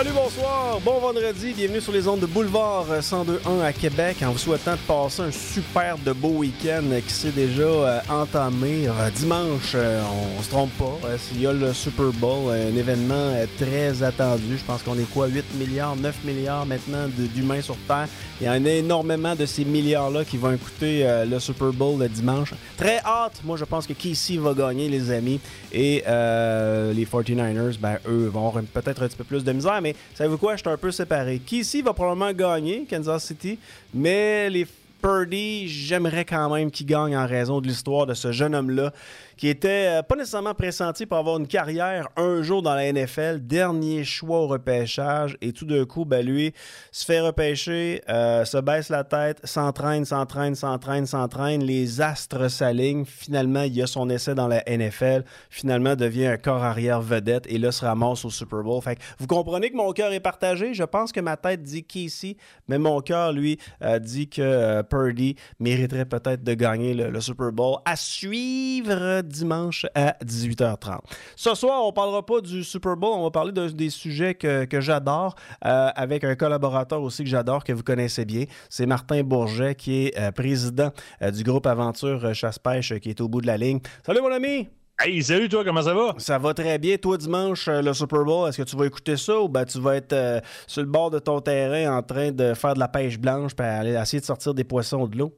Salut, bonsoir, bon vendredi, bienvenue sur les ondes de Boulevard 102.1 à Québec en vous souhaitant de passer un super de beau week-end qui s'est déjà euh, entamé. Euh, dimanche, euh, on, se trompe pas, s'il y a le Super Bowl, un événement très attendu. Je pense qu'on est quoi, 8 milliards, 9 milliards maintenant d'humains sur Terre. Il y en a énormément de ces milliards-là qui vont écouter le Super Bowl le dimanche. Très hâte, moi je pense que Casey va gagner les amis et les 49ers, ben eux vont avoir peut-être un petit peu plus de misère mais savez-vous quoi? Je suis un peu séparé. Qui ici va probablement gagner, Kansas City, mais les Purdy, j'aimerais quand même qu'il gagne en raison de l'histoire de ce jeune homme-là qui était euh, pas nécessairement pressenti pour avoir une carrière un jour dans la NFL, dernier choix au repêchage, et tout d'un coup, ben, lui se fait repêcher, euh, se baisse la tête, s'entraîne, s'entraîne, s'entraîne, s'entraîne, les astres s'alignent, finalement, il a son essai dans la NFL, finalement devient un corps arrière vedette, et là se ramasse au Super Bowl. Fait vous comprenez que mon cœur est partagé, je pense que ma tête dit Casey, mais mon cœur, lui, euh, dit que Purdy mériterait peut-être de gagner le, le Super Bowl. À suivre dimanche à 18h30. Ce soir, on ne parlera pas du Super Bowl, on va parler de, des sujets que, j'adore euh, avec un collaborateur aussi que j'adore, que vous connaissez bien. C'est Martin Bourget, qui est euh, président euh, du groupe Aventure Chasse-Pêche, qui est au bout de la ligne. Salut mon ami! Hey, salut toi, comment ça va? Ça va très bien. Toi, dimanche, le Super Bowl, est-ce que tu vas écouter ça ou ben, tu vas être sur le bord de ton terrain en train de faire de la pêche blanche et aller essayer de sortir des poissons de l'eau?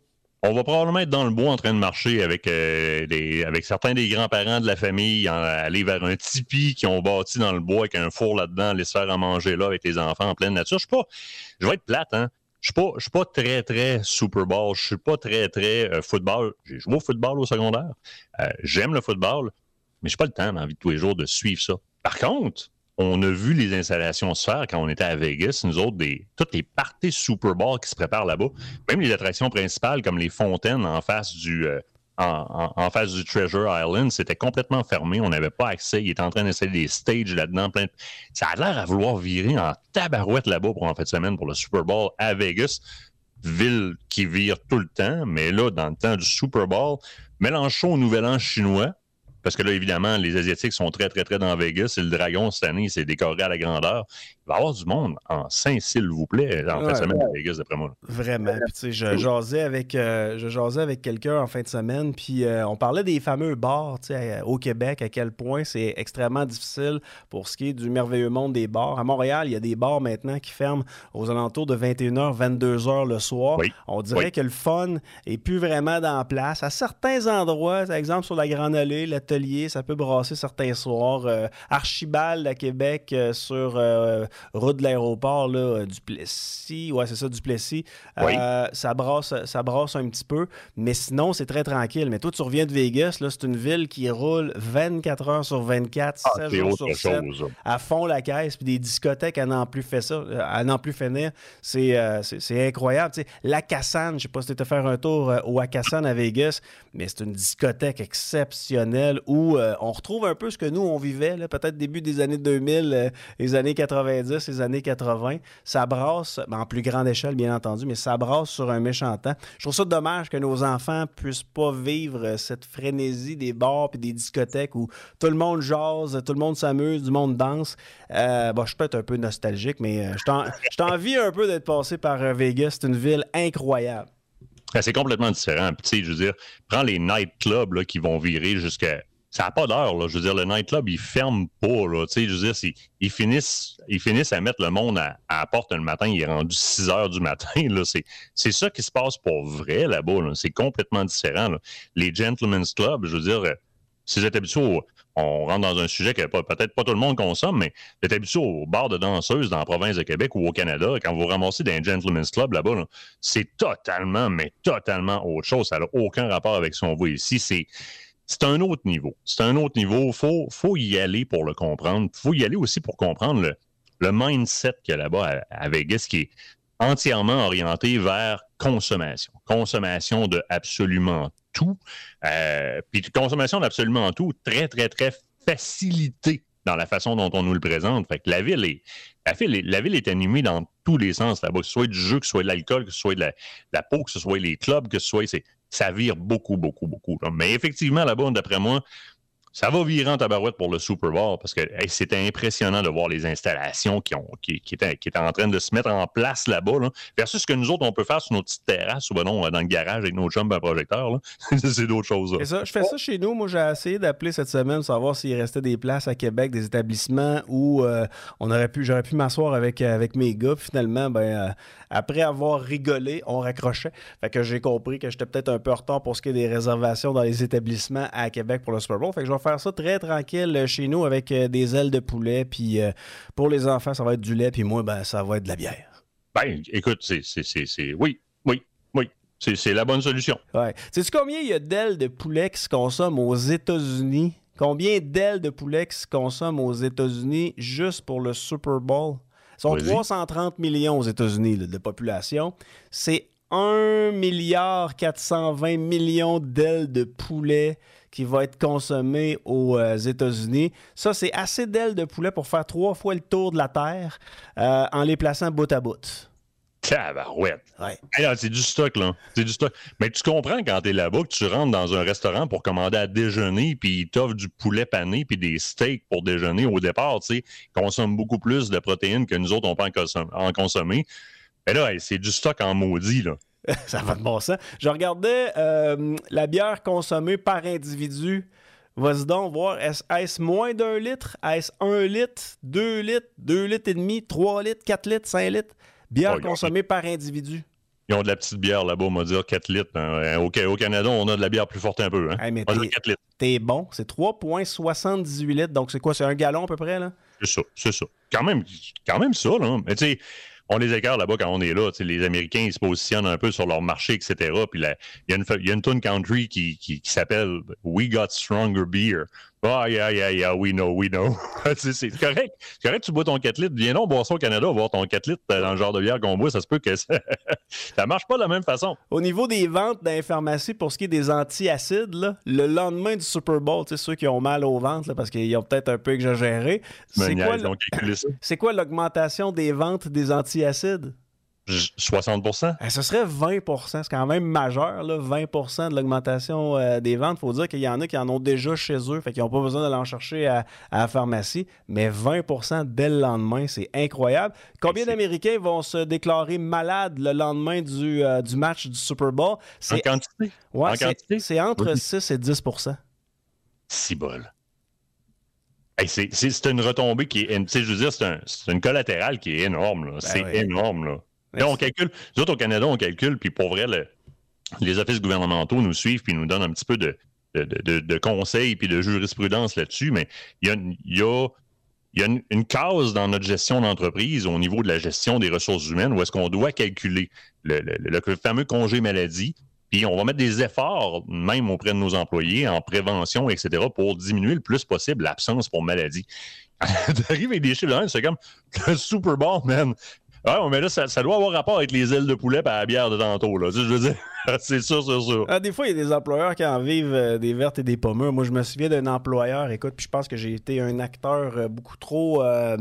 On va probablement être dans le bois en train de marcher avec, euh, certains des grands-parents de la famille, aller vers un tipi qui ont bâti dans le bois avec un four là-dedans, se faire à manger là avec les enfants en pleine nature. Je suis pas, je vais être plate, hein. Je suis pas, je suis pas très, très Super Bowl. Je suis pas très, très euh, football. J'ai joué au football au secondaire. Euh, j'aime le football, mais j'ai pas le temps dans la vie de tous les jours de suivre ça. Par contre, on a vu les installations se faire quand on était à Vegas. Nous autres, toutes les parties Super Bowl qui se préparent là-bas, même les attractions principales comme les fontaines en face du, euh, Treasure Island, c'était complètement fermé. On n'avait pas accès. Il était en train d'installer des stages là-dedans. Plein Ça a l'air à vouloir virer en tabarouette là-bas pour en fait de semaine pour le Super Bowl à Vegas. Ville qui vire tout le temps, mais là, dans le temps du Super Bowl, Mélenchon au Nouvel An chinois, parce que là, évidemment, les Asiatiques sont très, très, très dans Vegas. Et le dragon, cette année, c'est décoré à la grandeur. Il va y avoir du monde en saint s'il vous plaît, en fin de semaine à Vegas, d'après moi. Vraiment. Puis, tu sais, je jasais avec, euh, avec quelqu'un en fin de semaine, puis euh, on parlait des fameux bars, tu sais, au Québec, à quel point c'est extrêmement difficile pour ce qui est du merveilleux monde des bars. À Montréal, il y a des bars maintenant qui ferment aux alentours de 21h, 22h le soir. On dirait que le fun est plus vraiment dans place. À certains endroits, par exemple sur la Grande Allée, l'atelier, ça peut brasser certains soirs. Euh, Archibald à Québec sur route de l'aéroport, là, euh, du Plessis. Ouais, c'est ça, du Plessis. Euh, ça, brasse, ça brasse un petit peu. Mais sinon, c'est très tranquille. Mais toi, tu reviens de Vegas, là, c'est une ville qui roule 24 heures sur 24, 7 ah, jours sur 7, à fond la caisse, puis des discothèques à n'en plus fait ça, à n'en plus finir. C'est, euh, c'est, incroyable. la Cassane, je sais pas si tu étais faire un tour au Akassan à Vegas, mais c'est une discothèque exceptionnelle où on retrouve un peu ce que nous, on vivait, peut-être début des années 2000, les années 90 ces années 80. Ça brasse, ben, en plus grande échelle, bien entendu, mais ça brasse sur un méchant temps. Je trouve ça dommage que nos enfants puissent pas vivre cette frénésie des bars et des discothèques où tout le monde jase, tout le monde s'amuse, du monde danse. Euh, je suis peut-être un peu nostalgique, mais euh, je t'envie un peu d'être passé par euh, Vegas. C'est une ville incroyable. Ben, c'est complètement différent. tu sais, je veux dire, prends les nightclubs qui vont virer jusqu'à ça n'a pas d'heure. Là. Je veux dire, le nightclub, il ferme pas. Là. Je veux dire, ils, finissent, ils finissent à mettre le monde à, la porte le matin. Il est rendu 6 heures du matin. Là. C'est, ça qui se passe pour vrai là-bas. C'est complètement différent. Là. Les Gentlemen's Club, je veux dire, si vous êtes habitué on rentre dans un sujet que peut-être pas tout le monde consomme, mais vous êtes habitué au bar de danseuses dans la province de Québec ou au Canada, quand vous ramassez d'un Gentlemen's Club là-bas, c'est totalement, mais totalement autre chose. Ça n'a aucun rapport avec ce qu'on voit ici. C'est c'est un autre niveau. C'est un autre niveau. Il faut, faut y aller pour le comprendre. Il faut y aller aussi pour comprendre le, mindset qu'il y a là-bas à, Vegas qui est entièrement orienté vers consommation. Consommation de absolument tout. Euh, puis consommation d'absolument tout, très, très, très facilité dans la façon dont on nous le présente. Fait que la ville est, la ville, est animée dans tous les sens là-bas, que ce soit du jeu, que ce soit de l'alcool, que ce soit de la, la, peau, que ce soit les clubs, que ce soit ça vire beaucoup, beaucoup, beaucoup. Mais effectivement, là-bas, d'après moi, ça va virer en tabarouette pour le Super Bowl parce que c'était impressionnant de voir les installations qui, ont, qui, étaient, qui, en train de se mettre en place là-bas. Là, versus ce que nous autres, on peut faire sur nos petites terrasses ou ben non, dans le garage avec nos chums à projecteur. c'est d'autres choses. Ça, je fais ça chez nous. Moi, j'ai essayé d'appeler cette semaine pour savoir s'il restait des places à Québec, des établissements où euh, j'aurais pu m'asseoir avec, avec mes gars. Puis finalement, ben, euh, après avoir rigolé, on raccrochait. Fait que j'ai compris que j'étais peut-être un peu en retard pour ce qui est des réservations dans les établissements à Québec pour le Super Bowl. Fait que je vais faire ça très tranquille euh, chez nous avec euh, des ailes de poulet. Puis euh, pour les enfants, ça va être du lait. Puis moi, ben, ça va être de la bière. Ben, écoute, c'est. Oui, oui, oui. C'est la bonne solution. Ouais. Sais-tu combien il y a d'ailes de poulet qui se consomment aux États-Unis? Combien d'ailes de poulet qui se consomment aux États-Unis juste pour le Super Bowl? Ils sont 330 millions aux États-Unis de population. C'est 1 milliard 420 millions d'ailes de poulet qui va être consommé aux euh, États-Unis. Ça, c'est assez d'ailes de poulet pour faire trois fois le tour de la Terre euh, en les plaçant bout à bout. Tabarouette. Ouais. c'est du stock, là. C'est du stock. Mais tu comprends quand t'es là-bas que tu rentres dans un restaurant pour commander à déjeuner, puis ils t'offrent du poulet pané, puis des steaks pour déjeuner. Au départ, tu sais, ils consomment beaucoup plus de protéines que nous autres, on peut en, consommer. Mais là, c'est du stock en maudit, là. ça va de bon sens. Je regardais euh, la bière consommée par individu. Vas-y donc voir, est-ce moins d'un litre? Est-ce un litre, deux litres, deux litres et demi, trois litres, quatre litres, cinq litres? Bière consommée par individu. Ils ont de la petite bière là-bas, on va dire 4 litres. Hein. Au, au, Canada, on a de la bière plus forte un peu. Hein? Hey, t'es bon, c'est 3,78 litres. Donc, c'est quoi? C'est un gallon à peu près, là? C'est ça, c'est ça. Quand même, quand même ça, là. Mais tu sais, on les écarte là-bas quand on est là. Les Américains, ils se positionnent un peu sur leur marché, etc. Puis il y, a une, tune country qui s'appelle We Got Stronger Beer. Ah, yeah, yeah, yeah, we know, we know. c'est correct. C'est correct, tu bois ton 4 litres. Viens donc boire ça au Canada, voir ton 4 litres dans le genre de bière qu'on boit. Ça se peut que ça, ça marche pas de la même façon. Au niveau des ventes dans les pharmacies, pour ce qui est des antiacides, là, le lendemain du Super Bowl, ceux qui ont mal au ventre parce qu'ils ont peut-être un peu exagéré, c'est quoi, quoi l'augmentation des ventes des antiacides? 60 eh, Ce serait 20% C'est quand même majeur, là, 20% de l'augmentation euh, des ventes. Il faut dire qu'il y en a qui en ont déjà chez eux, fait qu'ils n'ont pas besoin de l'en chercher à, la pharmacie. Mais 20% dès le lendemain, c'est incroyable. Combien d'Américains vont se déclarer malades le lendemain du, euh, du match du Super Bowl? En quantité? Ouais, c'est entre 6 et 10% Si bol. c'est une retombée qui est. Je veux dire, c'est une collatérale qui est énorme. Ben c'est énorme. Là on calcule, nous autres au Canada, on calcule, puis pour vrai, les offices gouvernementaux nous suivent puis nous donnent un petit peu de, conseils puis de jurisprudence là-dessus, mais il y a, une, case dans notre gestion d'entreprise au niveau de la gestion des ressources humaines où est-ce qu'on doit calculer le, fameux congé maladie, puis on va mettre des efforts, même auprès de nos employés, en prévention, etc., pour diminuer le plus possible l'absence pour maladie. T'arrives avec des chiffres, c'est comme le Super Bowl, man. Ah, mais là, ça, doit avoir rapport avec les ailes de poulet et la bière de tantôt. Là. Veux dire, c'est sûr, c'est sûr. Ah, des fois, il y a des employeurs qui en vivent euh, des vertes et des pommures. Moi, je me souviens d'un employeur, écoute, puis je pense que j'ai été un acteur euh, beaucoup trop euh,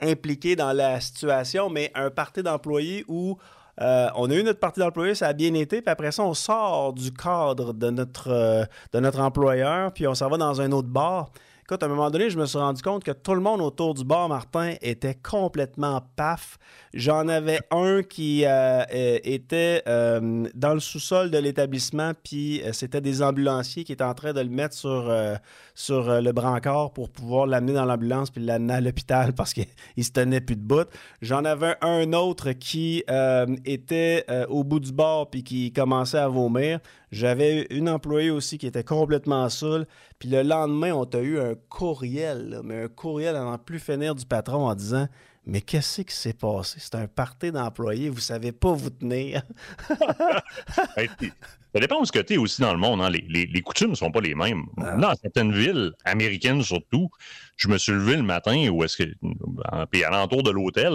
impliqué dans la situation, mais un parti d'employés où on a eu notre partie d'employés, ça a bien été, puis après ça, on sort du cadre de notre, de notre employeur, puis on s'en va dans un autre bar. Écoute, à un moment donné, je me suis rendu compte que tout le monde autour du bar Martin était complètement paf. J'en avais un qui euh, euh, était euh, dans le sous-sol de l'établissement, puis c'était des ambulanciers qui étaient en train de le mettre sur, sur le brancard pour pouvoir l'amener dans l'ambulance puis l'amener à l'hôpital parce qu'il se tenait plus de bout. J'en avais un autre qui était au bout du bar puis qui commençait à vomir. J'avais une employée aussi qui était complètement saoule. Puis le lendemain, on t'a eu un courriel, mais un courriel à n'en plus finir du patron en disant Mais qu'est-ce qui s'est passé? C'est un party d'employés, vous savez pas vous tenir. ça dépend où ce que tu es aussi dans le monde. Hein. Les, coutumes ne sont pas les mêmes. Ah. Dans certaines villes, américaines surtout, je me suis levé le matin où est-ce que. Puis à l'entour de l'hôtel,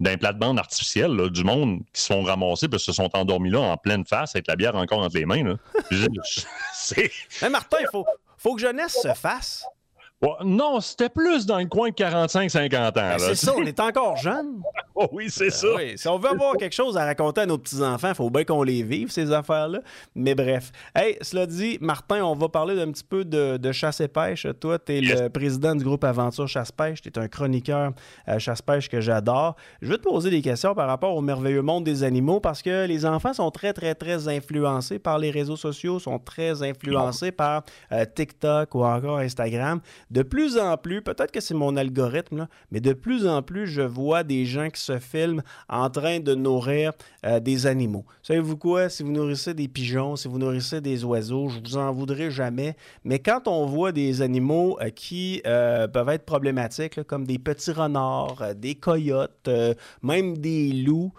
d'un plate-bande artificiel, du monde qui se font ramasser parce se sont endormis là en pleine face avec la bière encore entre les mains. Là. Mais Martin, il faut, faut que jeunesse se fasse. Non, c'était plus dans le coin de 45-50 ans. Ben, c'est ça, on est encore jeune. Oh oui, c'est ça. Oui. Si on veut avoir quelque chose à raconter à nos petits-enfants, il faut bien qu'on les vive, ces affaires-là. Mais bref. Hey, cela dit, Martin, on va parler d'un petit peu de, chasse et pêche. Toi, tu es le président du groupe Aventure Chasse-Pêche. Tu es un chroniqueur chasse-pêche que j'adore. Je vais te poser des questions par rapport au merveilleux monde des animaux parce que les enfants sont très, très, très influencés par les réseaux sociaux, sont très influencés par euh, TikTok ou encore Instagram. De plus en plus, peut-être que c'est mon algorithme, mais de plus en plus, je vois des gens qui se filment en train de nourrir euh, des animaux. Savez-vous quoi? Si vous nourrissez des pigeons, si vous nourrissez des oiseaux, je vous en voudrais jamais. Mais quand on voit des animaux euh, qui euh, peuvent être problématiques, comme des petits renards, des coyotes, même des loups,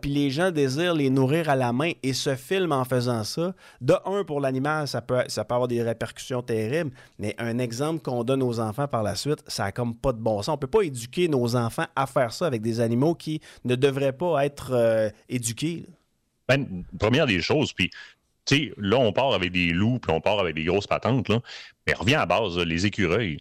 puis les gens désirent les nourrir à la main et se filment en faisant ça, de un, pour l'animal, ça peut, ça peut avoir des répercussions terribles, mais un exemple qu'on donne aux enfants par la suite, ça n'a comme pas de bon sens. On ne peut pas éduquer nos enfants à faire ça avec des animaux qui ne devraient pas être euh, éduqués. Ben, première des choses, puis tu sais, là, on part avec des loups, puis on part avec des grosses patentes, là. mais revient à base, les écureuils.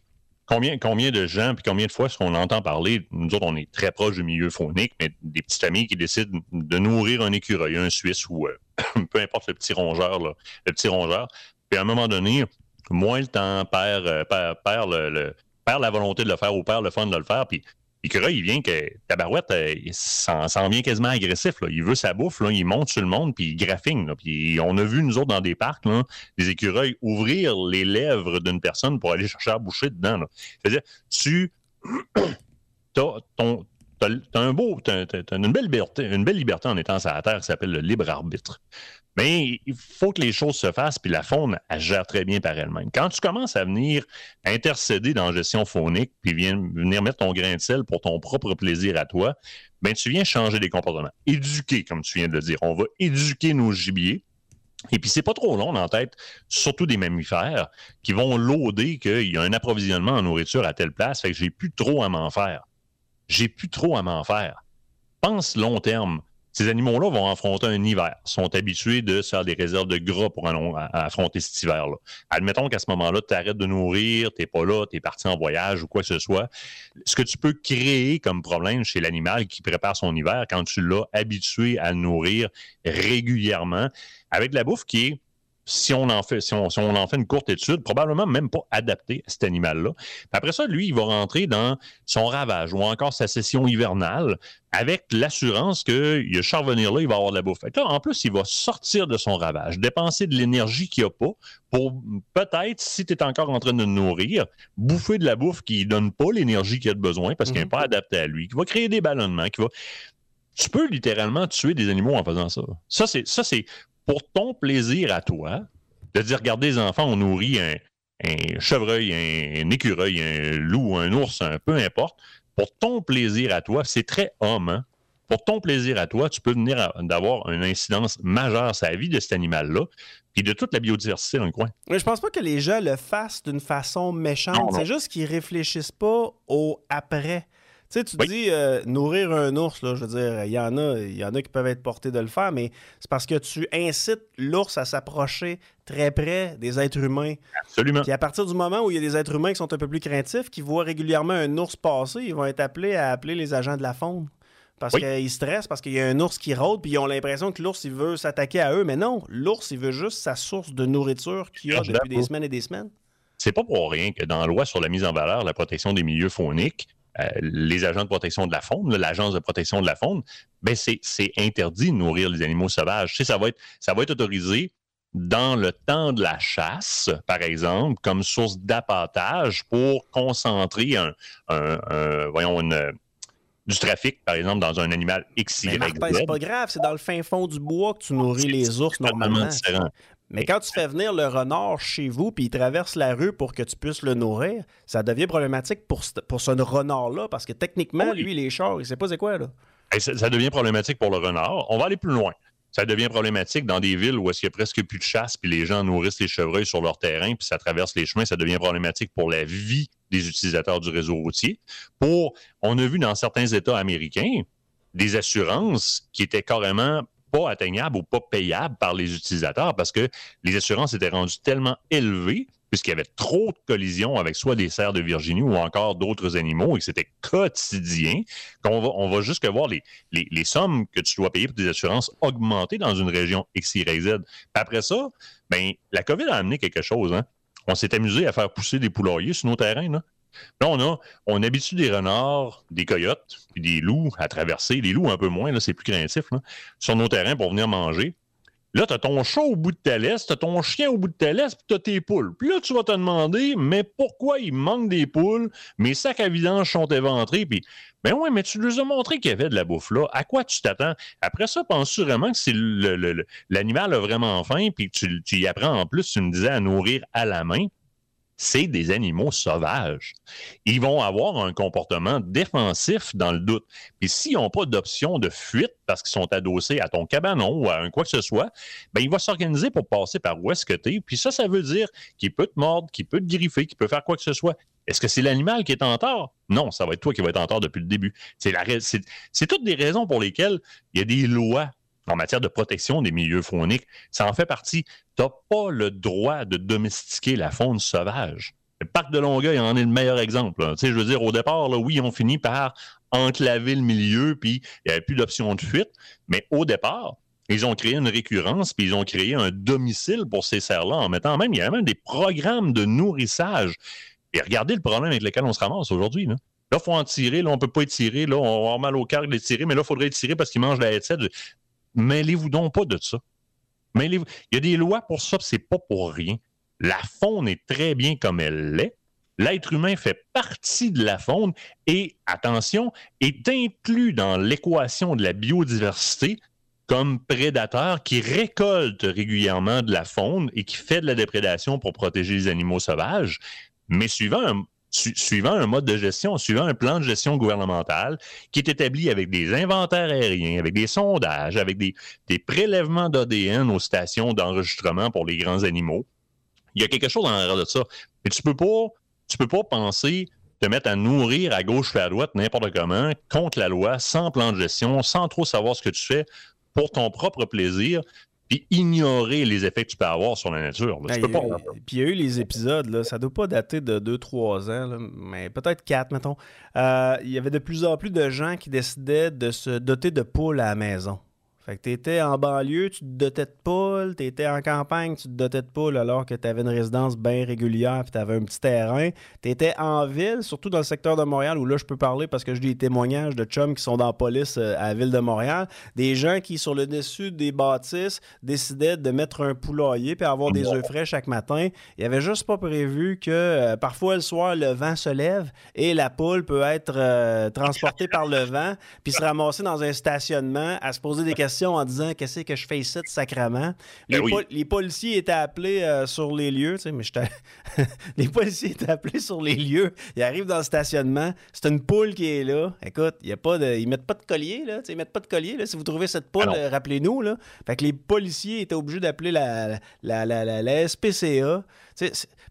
Combien, combien de gens, puis combien de fois est-ce qu'on entend parler, nous autres, on est très proche du milieu faunique, mais des petites familles qui décident de nourrir un écureuil, un Suisse ou euh, peu importe le petit rongeur, le petit rongeur. Puis à un moment donné, moins le temps perd, euh, perd, perd la volonté de le faire ou perd le fun de le faire. Puis l'écureuil, il vient que Tabarouette, euh, il s'en vient quasiment agressif. Il veut sa bouffe, il monte sur le monde, puis il graffine. On a vu, nous autres, dans des parcs, des écureuils ouvrir les lèvres d'une personne pour aller chercher à boucher dedans. C'est-à-dire, tu as, un beau, une belle liberté, une belle liberté en étant sur la terre qui s'appelle le libre arbitre. Mais il faut que les choses se fassent, puis la faune, elle gère très bien par elle-même. Quand tu commences à venir intercéder dans la gestion faunique, puis venir mettre ton grain de sel pour ton propre plaisir à toi, ben tu viens changer des comportements. Éduquer, comme tu viens de le dire. On va éduquer nos gibiers. Et puis, c'est pas trop long en tête, surtout des mammifères, qui vont loader qu'il y a un approvisionnement en nourriture à telle place, fait que j'ai plus trop à m'en faire. J'ai plus trop à m'en faire. Pense long terme. Ces animaux-là vont affronter un hiver, sont habitués de faire des réserves de gras pour affronter cet hiver-là. Admettons qu'à ce moment-là, tu arrêtes de nourrir, tu n'es pas là, tu es parti en voyage ou quoi que ce soit. Ce que tu peux créer comme problème chez l'animal qui prépare son hiver quand tu l'as habitué à nourrir régulièrement avec de la bouffe qui est si on en fait, si on, en fait une courte étude, probablement même pas adapté à cet animal-là. Après ça, lui, il va rentrer dans son ravage ou encore sa session hivernale avec l'assurance qu'il a charvenir là, il va avoir de la bouffe. là, en plus, il va sortir de son ravage, dépenser de l'énergie qu'il n'a pas pour peut-être, si tu es encore en train de nourrir, bouffer de la bouffe qui ne donne pas l'énergie qu'il a besoin parce qu'il n'est mhm. pas adapté à lui, qui va créer des ballonnements, qui va tu peux littéralement tuer des animaux en faisant ça. Ça, c'est, ça, c'est pour ton plaisir à toi, de dire, regardez les enfants, on nourrit un, chevreuil, un, écureuil, un loup, un ours, un peu importe, pour ton plaisir à toi, c'est très homme, hein? Pour ton plaisir à toi, tu peux venir d'avoir une incidence majeure sur la vie de cet animal-là, puis de toute la biodiversité dans le coin. Mais je pense pas que les gens le fassent d'une façon méchante. C'est juste qu'ils réfléchissent pas au après. Tu sais, tu dis euh, nourrir un ours, là, je veux dire, il y en a, il y en a qui peuvent être portés de le faire, mais c'est parce que tu incites l'ours à s'approcher très près des êtres humains. Absolument. Puis à partir du moment où il y a des êtres humains qui sont un peu plus craintifs, qui voient régulièrement un ours passer, ils vont être appelés à appeler les agents de la faune. Parce qu'ils stressent, parce qu'il y a un ours qui rôde, puis ils ont l'impression que l'ours, il veut s'attaquer à eux. Mais non, l'ours, il veut juste sa source de nourriture qu'il a depuis des semaines et des semaines. C'est pas pour rien que dans la loi sur la mise en valeur, la protection des milieux fauniques, les agents de protection de la faune, l'agence de protection de la faune, ben c'est interdit de nourrir les animaux sauvages. Tu sais, ça va être, ça va être autorisé dans le temps de la chasse, par exemple, comme source d'appâtage pour concentrer un, voyons, du trafic, par exemple, dans un animal X, Y, c'est pas grave, c'est dans le fin fond du bois que tu nourris les ours normalement. Mais quand tu fais venir le renard chez vous puis il traverse la rue pour que tu puisses le nourrir, ça devient problématique pour, pour ce renard-là parce que techniquement, lui, les chars, il sait pas c'est quoi. Là. ça, devient problématique pour le renard. On va aller plus loin. Ça devient problématique dans des villes où il n'y a presque plus de chasse puis les gens nourrissent les chevreuils sur leur terrain puis ça traverse les chemins. Ça devient problématique pour la vie des utilisateurs du réseau routier. Pour, on a vu dans certains États américains des assurances qui étaient carrément atteignable ou pas payable par les utilisateurs parce que les assurances étaient rendues tellement élevées puisqu'il y avait trop de collisions avec soit des cerfs de Virginie ou encore d'autres animaux et que c'était quotidien, qu'on va, on va voir les, sommes que tu dois payer pour des assurances augmenter dans une région X, Y, après ça, ben, la COVID a amené quelque chose. Hein? On s'est amusé à faire pousser des poulaillers sur nos terrains. Là. Là, on, a, on habitue des renards, des coyotes, puis des loups à traverser. Les loups, un peu moins, là, c'est plus craintif, sur nos terrains pour venir manger. Là, tu as ton chat au bout de ta laisse, tu as ton chien au bout de ta laisse, puis tu as tes poules. Puis là, tu vas te demander, mais pourquoi il manque des poules? Mes sacs à vidange sont éventrés. Puis, ben oui, mais tu nous as montré qu'il y avait de la bouffe là. À quoi tu t'attends? Après ça, penses-tu vraiment que si l'animal a vraiment faim, puis tu, tu y apprends en plus, tu me disais, à nourrir à la main? C'est des animaux sauvages. Ils vont avoir un comportement défensif dans le doute. Et s'ils n'ont pas d'option de fuite parce qu'ils sont adossés à ton cabanon ou à un quoi que ce soit, ben, il va s'organiser pour passer par où est-ce que tu es. Puis ça, ça veut dire qu'il peut te mordre, qu'il peut te griffer, qu'il peut faire quoi que ce soit. Est-ce que c'est l'animal qui est en tort? Non, ça va être toi qui va être en tort depuis le début. C'est toutes des raisons pour lesquelles il y a des lois en matière de protection des milieux fauniques. Ça en fait partie. Tu n'as pas le droit de domestiquer la faune sauvage. Le parc de Longueuil en est le meilleur exemple. Je veux dire, au départ, là, oui, on finit par enclaver le milieu, puis il n'y avait plus d'option de fuite. Mais au départ, ils ont créé une récurrence, puis ils ont créé un domicile pour ces cerfs-là, en mettant même, il y a même des programmes de nourrissage. Et regardez le problème avec lequel on se ramasse aujourd'hui. Là, il faut en tirer, là, on ne peut pas étirer, là, on va avoir mal au cœur de les tirer, mais là, il faudrait étirer parce qu'ils mangent la headset. Mêlez-vous donc pas de ça. Il y a des lois pour ça, c'est pas pour rien. La faune est très bien comme elle l'est. L'être humain fait partie de la faune et, attention, est inclus dans l'équation de la biodiversité comme prédateur qui récolte régulièrement de la faune et qui fait de la déprédation pour protéger les animaux sauvages, mais suivant un, suivant un mode de gestion, suivant un plan de gestion gouvernemental qui est établi avec des inventaires aériens, avec des sondages, avec des, prélèvements d'ADN aux stations d'enregistrement pour les grands animaux. Il y a quelque chose en arrière de ça. Mais tu peux pas, tu peux pas penser te mettre à nourrir à gauche et à droite n'importe comment, contre la loi, sans plan de gestion, sans trop savoir ce que tu fais pour ton propre plaisir, puis ignorer les effets que tu peux avoir sur la nature. puis il y a eu les épisodes, là, ça ne doit pas dater de 2-3 ans, mais peut-être 4, mettons. Euh, il y avait de plus en plus de gens qui décidaient de se doter de poules à la maison. Fait que t'étais en banlieue, tu te dotais de poules, t'étais en campagne, tu te dotais de poules alors que tu avais une résidence bien régulière puis tu avais un petit terrain. T'étais en ville, surtout dans le secteur de Montréal où là je peux parler parce que j'ai des témoignages de chums qui sont dans la police euh, à la ville de Montréal, des gens qui sur le dessus des bâtisses décidaient de mettre un poulailler puis avoir des œufs frais chaque matin. Il y avait juste pas prévu que euh, parfois le soir le vent se lève et la poule peut être euh, transportée par le vent puis se ramasser dans un stationnement à se poser des questions en disant qu'est-ce que je fais ici sacrement? Ben les, policiers étaient appelés euh, sur les lieux, tu sais, mais les policiers étaient appelés sur les lieux. Ils arrivent dans le stationnement, c'est une poule qui est là. Écoute, y a pas de, ils mettent pas de collier là, ils mettent pas de collier là. Si vous trouvez cette poule, euh, rappelez-nous. Fait que les policiers étaient obligés d'appeler la, la, la, la, SPCA.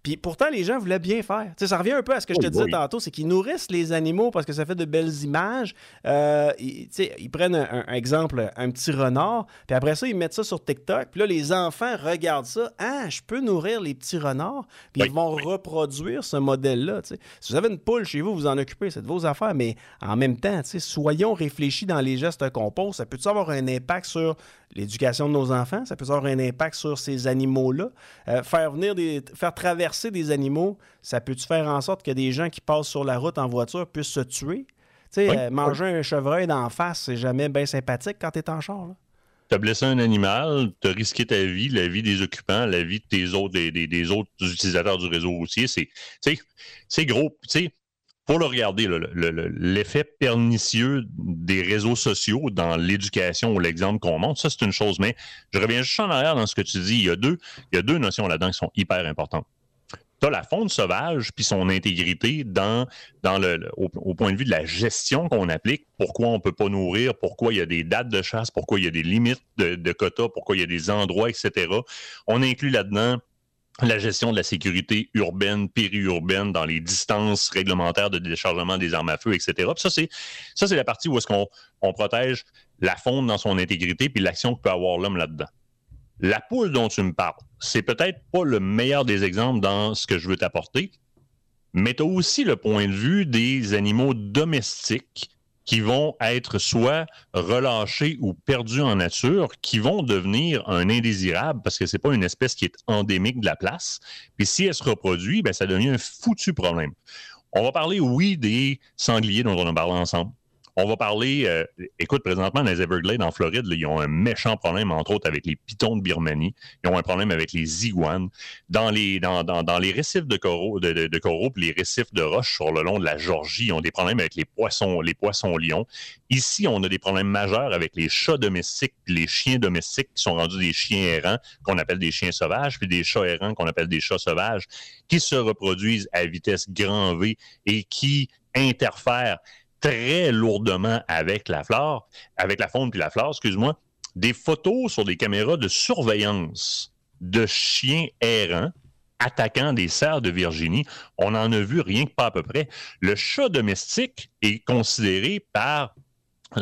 Puis pourtant, les gens voulaient bien faire. ça revient un peu à ce que je te disais tantôt, c'est qu'ils nourrissent les animaux parce que ça fait de belles images. Euh, ils, ils, prennent un, exemple, un petit renard, puis après ça, ils mettent ça sur TikTok. Puis là, les enfants regardent ça. Ah, je peux nourrir les petits renards. Puis ils vont reproduire ce modèle-là. Si vous avez une poule chez vous, vous en occupez, c'est de vos affaires. Mais en même temps, soyons réfléchis dans les gestes qu'on pose. Ça peut avoir un impact sur l'éducation de nos enfants? Ça peut avoir un impact sur ces animaux-là? Euh, faire venir des. faire traverser des animaux, ça peut-tu faire en sorte que des gens qui passent sur la route en voiture puissent se tuer? Euh, manger un chevreuil d'en face, c'est jamais bien sympathique quand tu es en char. Tu as blessé un animal, tu as risqué ta vie, la vie des occupants, la vie de tes autres, des, autres utilisateurs du réseau routier. C'est gros. Il faut le regarder, l'effet pernicieux des réseaux sociaux dans l'éducation ou l'exemple qu'on montre, ça c'est une chose. Mais je reviens juste en arrière dans ce que tu dis. Il y a deux, il y a deux notions là-dedans qui sont hyper importantes tu as la faune sauvage puis son intégrité dans, dans le, au, point de vue de la gestion qu'on applique, pourquoi on ne peut pas nourrir, pourquoi il y a des dates de chasse, pourquoi il y a des limites de, de quotas, pourquoi il y a des endroits, etc. On inclut là-dedans la gestion de la sécurité urbaine, périurbaine, dans les distances réglementaires de déchargement des armes à feu, etc. Puis ça, c'est ça, c'est la partie où est-ce qu'on on protège la faune dans son intégrité puis l'action que peut avoir l'homme là-dedans. la poule dont tu me parles, c'est peut-être pas le meilleur des exemples dans ce que je veux t'apporter, mais tu as aussi le point de vue des animaux domestiques qui vont être soit relâchés ou perdus en nature, qui vont devenir un indésirable parce que c'est pas une espèce qui est endémique de la place. Puis si elle se reproduit, ben, ça devient un foutu problème. On va parler, oui, des sangliers dont on a parlé ensemble. On va parler, euh, écoute, présentement, les Everglades, en Floride, ils ont un méchant problème, entre autres, avec les pitons de Birmanie. Ils ont un problème avec les iguanes. Dans les, dans, dans, les récifs de coraux, de, coraux les récifs de roches sur le long de la Georgie, ils ont des problèmes avec les poissons, les poissons lions. Ici, on a des problèmes majeurs avec les chats domestiques, les chiens domestiques qui sont rendus des chiens errants, qu'on appelle des chiens sauvages, puis des chats errants qu'on appelle des chats sauvages, qui se reproduisent à vitesse grand V et qui interfèrent très lourdement avec la flore, avec la faune puis la flore, excuse-moi, des photos sur des caméras de surveillance de chiens errants attaquant des cerfs de Virginie. On en a vu rien que pas à peu près. Le chat domestique est considéré par,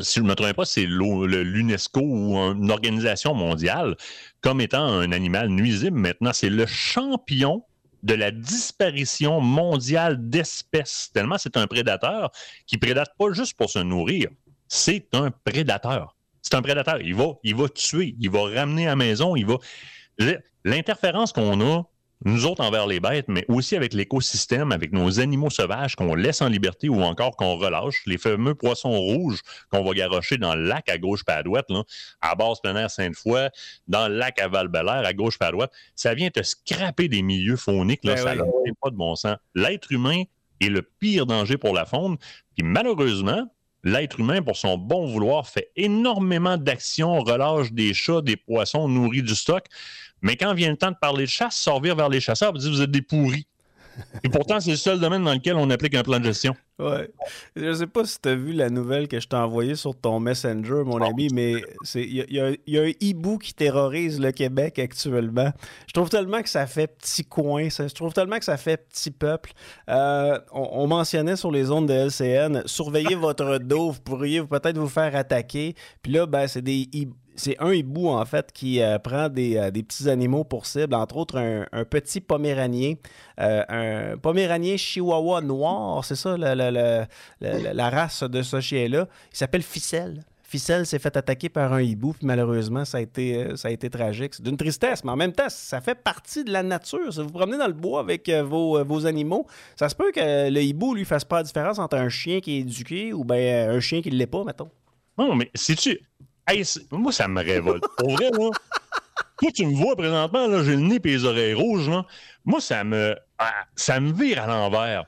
si je ne me trompe pas, c'est l'UNESCO ou une organisation mondiale comme étant un animal nuisible. Maintenant, c'est le champion de la disparition mondiale d'espèces, tellement c'est un prédateur qui prédate pas juste pour se nourrir, c'est un prédateur. C'est un prédateur. Il va, il va tuer, il va ramener à la maison, il va. L'interférence qu'on a nous autres envers les bêtes, mais aussi avec l'écosystème, avec nos animaux sauvages qu'on laisse en liberté ou encore qu'on relâche, les fameux poissons rouges qu'on va garrocher dans le lac à gauche pas à droite, là, à base plein Sainte-Foy, dans le lac à val à gauche pas à droite, ça vient te scraper des milieux fauniques, là, ben ça n'a pas de bon sens. L'être humain est le pire danger pour la faune, puis malheureusement, l'être humain, pour son bon vouloir, fait énormément d'actions, relâche des chats, des poissons, nourrit du stock. Mais quand vient le temps de parler de chasse, sortir vers les chasseurs, vous dites vous êtes des pourris. Et pourtant, c'est le seul domaine dans lequel on applique un plan de gestion. Ouais. Je sais pas si tu as vu la nouvelle que je t'ai envoyée sur ton Messenger, mon ami, mais il y, a un hibou qui terrorise le Québec actuellement. Je trouve tellement que ça fait petit coin, je trouve tellement que ça fait petit peuple. Euh, on, mentionnait sur les ondes de LCN, surveillez votre dos, vous pourriez peut-être vous faire attaquer. Puis là, ben, c'est des hiboux c'est un hibou, en fait, qui euh, prend euh, des, petits animaux pour cible, entre autres un, petit poméranien, euh, un poméranien chihuahua noir, c'est ça la, race de ce chien-là. Il s'appelle Ficelle. Ficelle s'est fait attaquer par un hibou, puis malheureusement, ça a été, tragique. C'est d'une tristesse, mais en même temps, ça fait partie de la nature. Si vous promenez dans le bois avec vos, vos, animaux, ça se peut que le hibou lui fasse pas la différence entre un chien qui est éduqué ou ben un chien qui ne l'est pas, mettons. Non, mais si tu moi, ça me révolte. Pour vrai, moi, toi, tu me vois présentement, là, j'ai le nez et les oreilles rouges. Là. Moi, ça me, ah, ça me vire à l'envers.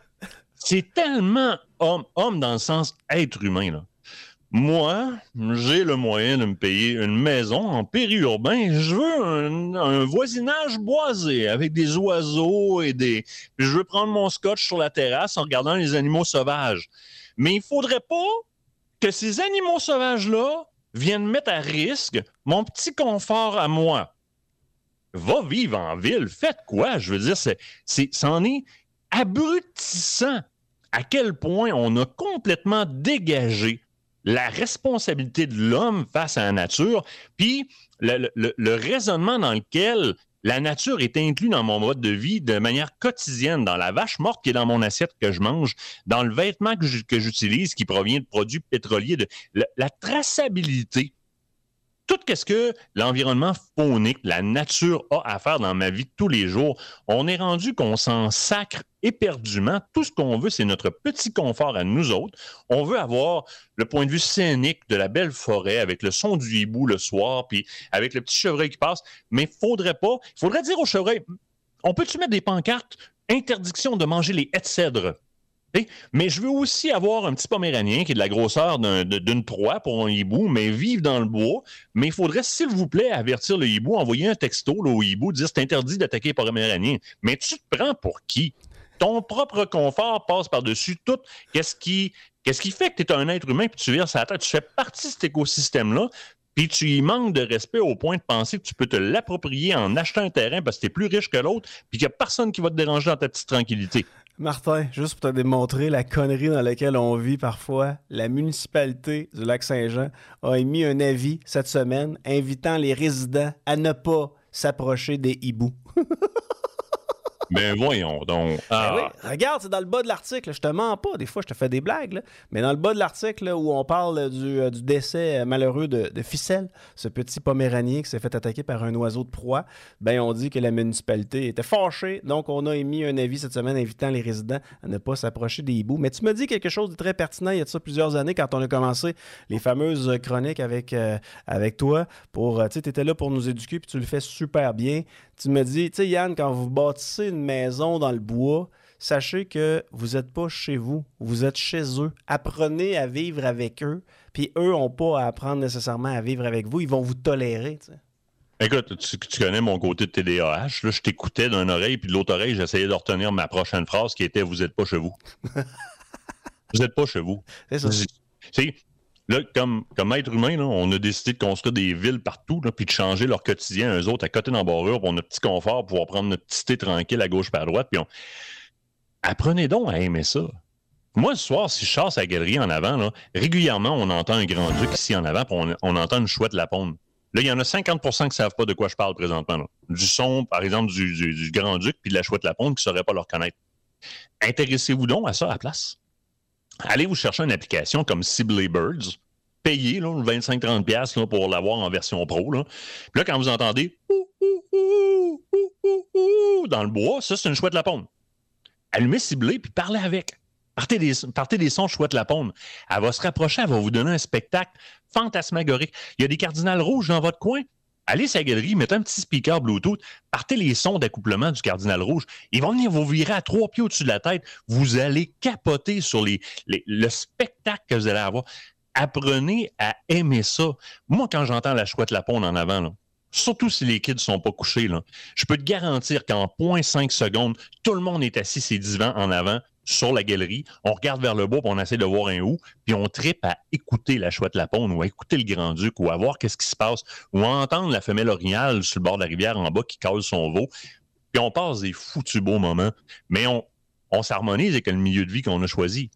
C'est tellement homme, homme dans le sens être humain. Là. Moi, j'ai le moyen de me payer une maison en périurbain. Je veux un, voisinage boisé avec des oiseaux et des. je veux prendre mon scotch sur la terrasse en regardant les animaux sauvages. Mais il faudrait pas que ces animaux sauvages-là viennent mettre à risque mon petit confort à moi. Va vivre en ville, faites quoi? Je veux dire, c'est, c'est, c'en est abrutissant à quel point on a complètement dégagé la responsabilité de l'homme face à la nature, puis le raisonnement dans lequel la nature est inclue dans mon mode de vie de manière quotidienne, dans la vache morte qui est dans mon assiette que je mange, dans le vêtement que j'utilise qui provient de produits pétroliers, de la traçabilité tout ce que l'environnement faunique, la nature a à faire dans ma vie de tous les jours, on est rendu qu'on s'en sacre éperdument. Tout ce qu'on veut, c'est notre petit confort à nous autres. On veut avoir le point de vue scénique de la belle forêt avec le son du hibou le soir, puis avec le petit chevreuil qui passe. Mais faudrait pas, faudrait dire au chevreuil, on peut-tu mettre des pancartes interdiction de manger les haies de cèdre? Mais je veux aussi avoir un petit poméranien qui est de la grosseur d'une proie pour un hibou, mais vivre dans le bois. Mais il faudrait, s'il vous plaît, avertir le hibou, envoyer un texto au hibou, dire c'est interdit d'attaquer les poméranien. Mais tu te prends pour qui? Ton propre confort passe par-dessus tout. Qu'est-ce qui, fait que tu es un être humain puis tu viens sur la? Tu fais partie de cet écosystème-là puis tu y manques de respect au point de penser que tu peux te l'approprier en achetant un terrain parce que tu es plus riche que l'autre, puis qu'il n'y a personne qui va te déranger dans ta petite tranquillité. Martin, juste pour te démontrer la connerie dans laquelle on vit parfois, la municipalité du lac Saint-Jean a émis un avis cette semaine invitant les résidents à ne pas s'approcher des hiboux. Ben voyons donc. Ben Ah, Regarde, c'est dans le bas de l'article. Je te mens pas. Des fois, je te fais des blagues. là. Mais dans le bas de l'article où on parle du, euh, du décès euh, malheureux de, de Ficelle, ce petit poméranien qui s'est fait attaquer par un oiseau de proie, ben on dit que la municipalité était fâchée. Donc, on a émis un avis cette semaine invitant les résidents à ne pas s'approcher des hiboux. Mais tu me dis quelque chose de très pertinent il y a de ça plusieurs années quand on a commencé les fameuses chroniques avec, euh, avec toi. Pour, tu sais, tu étais là pour nous éduquer puis tu le fais super bien. Tu me dis, tu sais, Yann, quand vous bâtissez une maison dans le bois, sachez que vous n'êtes pas chez vous, vous êtes chez eux. Apprenez à vivre avec eux, puis eux n'ont pas à apprendre nécessairement à vivre avec vous, ils vont vous tolérer. Écoute, tu, tu connais mon côté de TDAH. Là, je t'écoutais d'une oreille, puis de l'autre oreille, j'essayais de retenir ma prochaine phrase qui était Vous n'êtes pas chez vous. vous n'êtes pas chez vous. C'est ça. Là, comme, comme être humain, on a décidé de construire des villes partout, puis de changer leur quotidien, eux autres, à côté d'embarrure, pour notre petit confort, pour pouvoir prendre notre petit thé tranquille à gauche et à droite. Puis. Apprenez donc à aimer ça. Moi, ce soir, si je chasse à la galerie en avant, régulièrement, on entend un grand-duc ici en avant, puis on, entend une chouette laponde. Là, il y en a 50% qui ne savent pas de quoi je parle présentement. Du son, par exemple, du, du- du grand-duc puis de la chouette laponde qui ne sauraient pas le reconnaître. Intéressez-vous donc à ça à la place? Allez vous chercher une application comme Sibley Birds, payez là, 25-30$ piastres, là, pour l'avoir en version pro. Là. Puis là, quand vous entendez dans le bois, ça, c'est une chouette laponde. Allumez Sibley puis parlez avec. Partez des, partez des sons chouette laponde. Elle va se rapprocher, elle va vous donner un spectacle fantasmagorique. Il y a des cardinales rouges dans votre coin. Allez sur la galerie, mettez un petit speaker Bluetooth, partez les sons d'accouplement du cardinal rouge. Ils vont venir vous virer à trois pieds au-dessus de la tête. Vous allez capoter sur les, le spectacle que vous allez avoir. Apprenez à aimer ça. Moi, quand j'entends la chouette laponde en avant, surtout si les kids ne sont pas couchés, là, je peux te garantir qu'en 0.5 secondes, tout le monde est assis ses divans en avant sur la galerie. On regarde vers le bas, puis on essaie de voir un où, puis on tripe à écouter la chouette laponde ou à écouter le grand-duc ou à voir qu'est-ce qui se passe ou à entendre la femelle orignale sur le bord de la rivière en bas qui cause son veau. Puis on passe des foutus beaux moments, mais on, on s'harmonise avec le milieu de vie qu'on a choisi.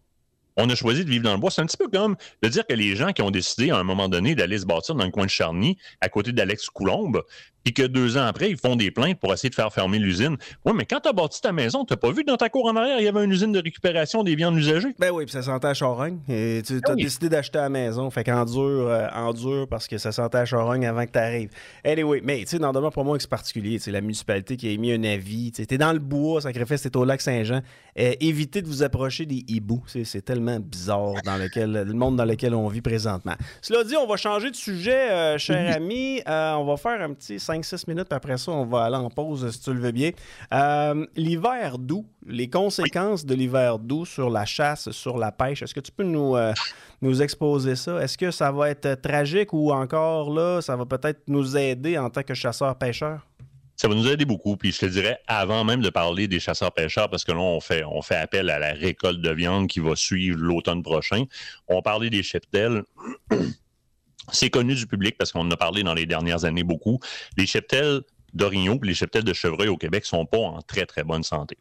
On a choisi de vivre dans le bois. C'est un petit peu comme de dire que les gens qui ont décidé à un moment donné d'aller se bâtir dans le coin de Charny, à côté d'Alex Coulombe, puis que deux ans après, ils font des plaintes pour essayer de faire fermer l'usine. Oui, mais quand tu as bâti ta maison, tu pas vu que dans ta cour en arrière, il y avait une usine de récupération des viandes usagées? Ben oui, puis ça sentait à charogne. Et tu as Oui. décidé d'acheter la maison. Fait qu'en dur, euh, en dur parce que ça sentait à charogne avant que tu arrives. Anyway, mais tu sais, dans demeure pour moi, c'est particulier. C'est la municipalité qui a émis un avis. Tu es dans le bois, sacrifice, t'es au lac Saint-Jean. Euh, évitez de vous approcher des hiboux. C'est c'est tellement bizarre dans lequel, le monde dans lequel on vit présentement. Cela dit, on va changer de sujet, euh, cher ami. On va faire un petit 5-6 minutes, après ça, on va aller en pause si tu le veux bien. Euh, l'hiver doux, les conséquences de l'hiver doux sur la chasse, sur la pêche, est-ce que tu peux nous, euh, nous exposer ça? Est-ce que ça va être tragique ou encore là, ça va peut-être nous aider en tant que chasseurs-pêcheurs? Ça va nous aider beaucoup. Puis je te dirais, avant même de parler des chasseurs-pêcheurs, parce que là, on fait, on fait appel à la récolte de viande qui va suivre l'automne prochain, on parlait des cheptels. C'est connu du public parce qu'on en a parlé dans les dernières années beaucoup. Les cheptels d'orignaux et les cheptels de chevreuil au Québec sont pas en très, très bonne santé.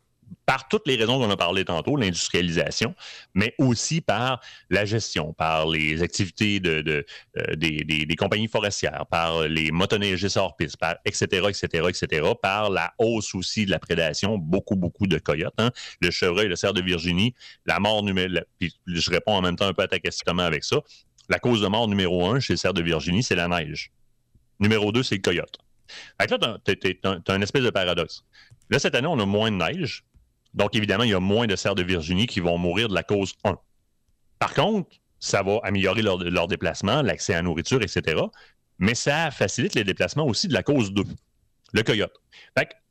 Par toutes les raisons qu'on a parlé tantôt, l'industrialisation, mais aussi par la gestion, par les activités de, euh, des, compagnies forestières, par les motoneigistes hors piste, etc., etc., etc., par la hausse aussi de la prédation, beaucoup, beaucoup de coyotes. hein. Le chevreuil, le cerf de Virginie, la mort numéro... la- puis je réponds en même temps un peu à ta question avec ça. La cause de mort numéro un chez le cerf de Virginie, c'est la neige. Numéro deux, c'est le coyote. Là, t'as- t'as un espèce de paradoxe. Là, cette année, on a moins de neige. Donc, évidemment, il y a moins de cerfs de Virginie qui vont mourir de la cause 1. Par contre, ça va améliorer leur, déplacement, l'accès à la nourriture, etc. Mais ça facilite les déplacements aussi de la cause 2, le coyote.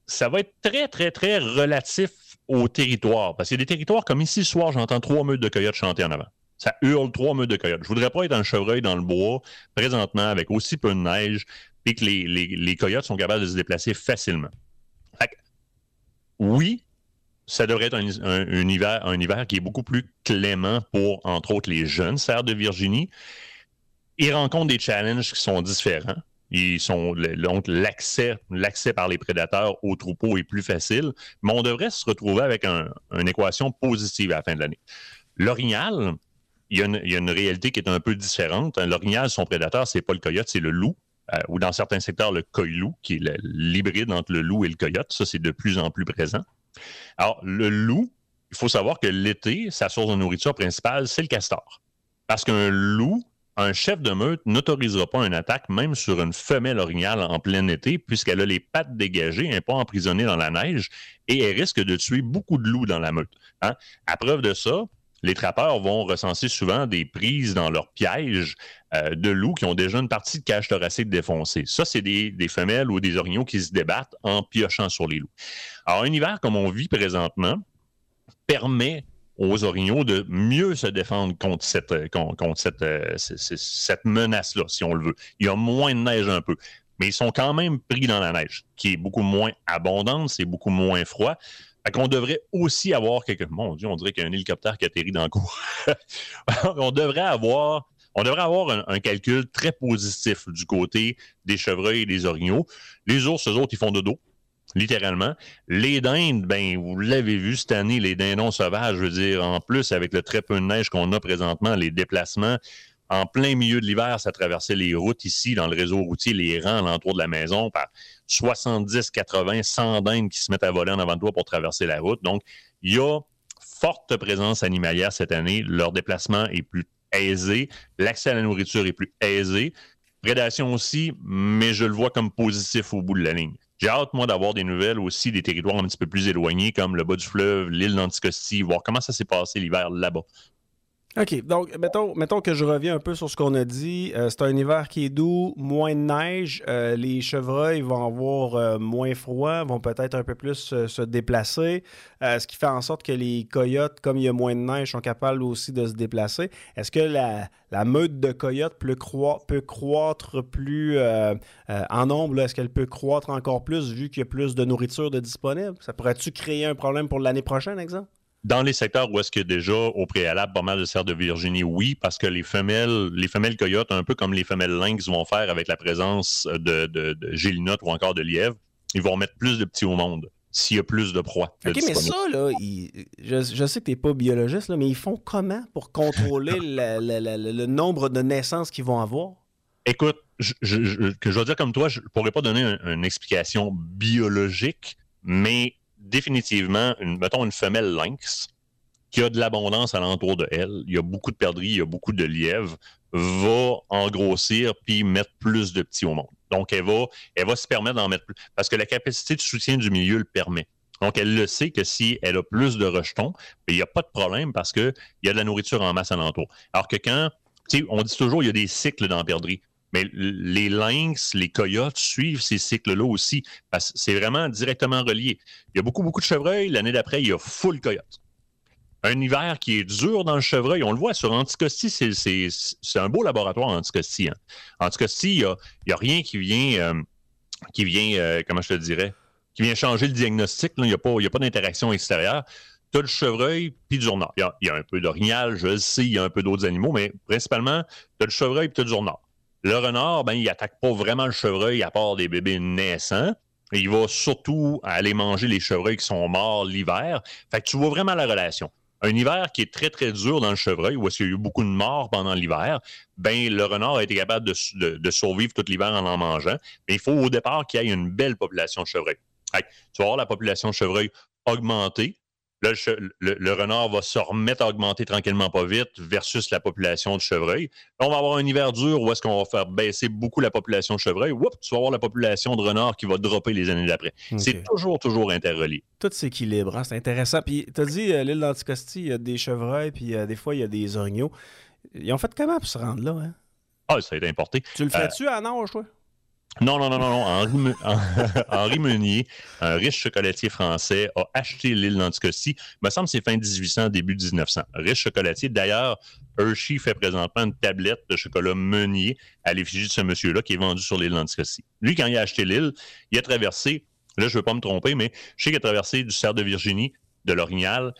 Ça va être très, très, très relatif au territoire. Parce qu'il y a des territoires comme ici, ce soir, j'entends trois meutes de coyotes chanter en avant. Ça hurle trois meutes de coyotes. Je voudrais pas être un chevreuil dans le bois, présentement, avec aussi peu de neige, puis que les, les- les coyotes sont capables de se déplacer facilement. Fait que, oui, ça devrait être un, un- hiver, un hiver qui est beaucoup plus clément pour, entre autres, les jeunes cerfs de Virginie. Ils rencontrent des challenges qui sont différents. Ils sont, donc, l'accès, l'accès par les prédateurs au troupeau est plus facile, mais on devrait se retrouver avec une équation positive à la fin de l'année. L'orignal, il y, a une, réalité qui est un peu différente. L'orignal, son prédateur, c'est pas le coyote, c'est le loup. Euh, ou dans certains secteurs, le coy-loup, qui est l'hybride entre le loup et le coyote. Ça, c'est de plus en plus présent. Alors, le loup, il faut savoir que l'été, sa source de nourriture principale, c'est le castor. Parce qu'un loup, un chef de meute n'autorisera pas une attaque même sur une femelle orignale en plein été, puisqu'elle a les pattes dégagées, elle n'est pas emprisonnée dans la neige, et elle risque de tuer beaucoup de loups dans la meute. Hein. À preuve de ça, les trappeurs vont recenser souvent des prises dans leurs pièges euh, de loups qui ont déjà une partie de cage thoracique défoncée. Ça, c'est des, femelles ou des orignaux qui se débattent en piochant sur les loups. Alors, un hiver comme on vit présentement permet aux orignaux de mieux se défendre contre euh, euh, cette menace-là, si on le veut. Il y a moins de neige un peu, mais ils sont quand même pris dans la neige, qui est beaucoup moins abondante, c'est beaucoup moins froid. Fait qu'on devrait aussi avoir quelque... Mon Dieu, on dirait qu'il y a un hélicoptère qui atterrit dans le cours. on devrait avoir on devrait avoir un, calcul très positif du côté des chevreuils et des orignaux. Les ours, eux autres, ils font de dos littéralement. Les dindes, ben, vous l'avez vu cette année, les dindons sauvages, je veux dire, en plus, avec le très peu de neige qu'on a présentement, les déplacements, en plein milieu de l'hiver, ça traversait les routes ici, dans le réseau routier, les rangs alentour de la maison, par 70, 80, 100 dindes qui se mettent à voler en avant de toi pour traverser la route. Donc, il y a forte présence animalière cette année. Leur déplacement est plus aisé. L'accès à la nourriture est plus aisé. Prédation aussi, mais je le vois comme positif au bout de la ligne. J'ai hâte, moi, d'avoir des nouvelles aussi des territoires un petit peu plus éloignés, comme le bas du fleuve, l'île d'Anticosti, voir comment ça s'est passé l'hiver là-bas. OK. Donc, mettons, que je reviens un peu sur ce qu'on a dit. Euh, c'est un hiver qui est doux, moins de neige. Euh, les chevreuils vont avoir euh, moins froid, vont peut-être un peu plus se déplacer, ce qui fait en sorte que les coyotes, comme il y a moins de neige, sont capables aussi de se déplacer. Est-ce que la, meute de coyotes peut, peut croître plus en nombre? Est-ce qu'elle peut croître encore plus vu qu'il y a plus de nourriture de disponible? Ça pourrait-tu créer un problème pour l'année prochaine, exemple? Dans les secteurs où est-ce qu'il y a déjà au préalable pas mal de cerfs de Virginie, oui, parce que les femelles, les femelles coyotes, un peu comme les femelles lynx vont faire avec la présence de, de, gélinotes ou encore de lièvres, ils vont mettre plus de petits au monde s'il y a plus de proies. OK, mais ça, là, je, sais que tu n'es pas biologiste, là, mais ils font comment pour contrôler le nombre de naissances qu'ils vont avoir? Écoute, je, que je vais dire comme toi, je ne pourrais pas donner une explication biologique, mais définitivement, mettons, une femelle lynx qui a de l'abondance alentour de elle, il y a beaucoup de perdrix, il y a beaucoup de lièvres, va engrossir puis mettre plus de petits au monde. Donc, elle va, elle va se permettre d'en mettre plus. Parce que la capacité de soutien du milieu le permet. Donc, elle le sait que si elle a plus de rejetons, il n'y a pas de problème parce qu'il y a de la nourriture en masse alentour. Alors que quand, on dit toujours, il y a des cycles dans perdrix. Mais les lynx, les coyotes suivent ces cycles-là aussi, parce que c'est vraiment directement relié. Il y a beaucoup, beaucoup de chevreuils. L'année d'après, il y a full coyote. Un hiver qui est dur dans le chevreuil, on le voit sur Anticosti, c'est un beau laboratoire Anticosti. Hein. Anticosti, il n'y a, rien qui vient, euh, qui vient euh, comment je te dirais, qui vient changer le diagnostic. Il n'y a pas, d'interaction extérieure. Tu as le chevreuil puis du renard. Il y, a, un peu d'orignal, je le sais, il y a un peu d'autres animaux, mais principalement, tu as le chevreuil puis tu du renard. Le renard, ben, il attaque pas vraiment le chevreuil à part des bébés naissants. Il va surtout aller manger les chevreuils qui sont morts l'hiver. Fait que tu vois vraiment la relation. Un hiver qui est très, très dur dans le chevreuil, où est-ce qu'il y a eu beaucoup de morts pendant l'hiver, ben, le renard a été capable de, survivre tout l'hiver en en mangeant. Mais il faut au départ qu'il y ait une belle population de chevreuils. tu vas voir la population de chevreuils augmenter. Là, le, renard va se remettre à augmenter tranquillement pas vite versus la population de chevreuil. Là, on va avoir un hiver dur où est-ce qu'on va faire baisser beaucoup la population de chevreuil. Oups, tu vas avoir la population de renard qui va dropper les années d'après. C'est toujours, toujours interrelié. Tout s'équilibre, hein? c'est intéressant. Puis, tu as dit, euh, l'île d'Anticosti, il y a des chevreuils, puis euh, des fois, il y a des orignaux. Ils ont fait comment pour se rendre là? Hein? Ah, ça a été importé. Tu le fais-tu euh, à nage, toi? Non, non, non, non, non. Henri, Meunier, un riche chocolatier français, a acheté l'île d'Anticosti. Il me semble que c'est fin 1800, début 1900. Riche chocolatier. D'ailleurs, Hershey fait présentement une tablette de chocolat Meunier à l'effigie de ce monsieur-là qui est vendu sur l'île d'Anticosti. Lui, quand il a acheté l'île, il a traversé, là, je ne veux pas me tromper, mais je sais qu'il a traversé du cerf de Virginie, de l'Orignal,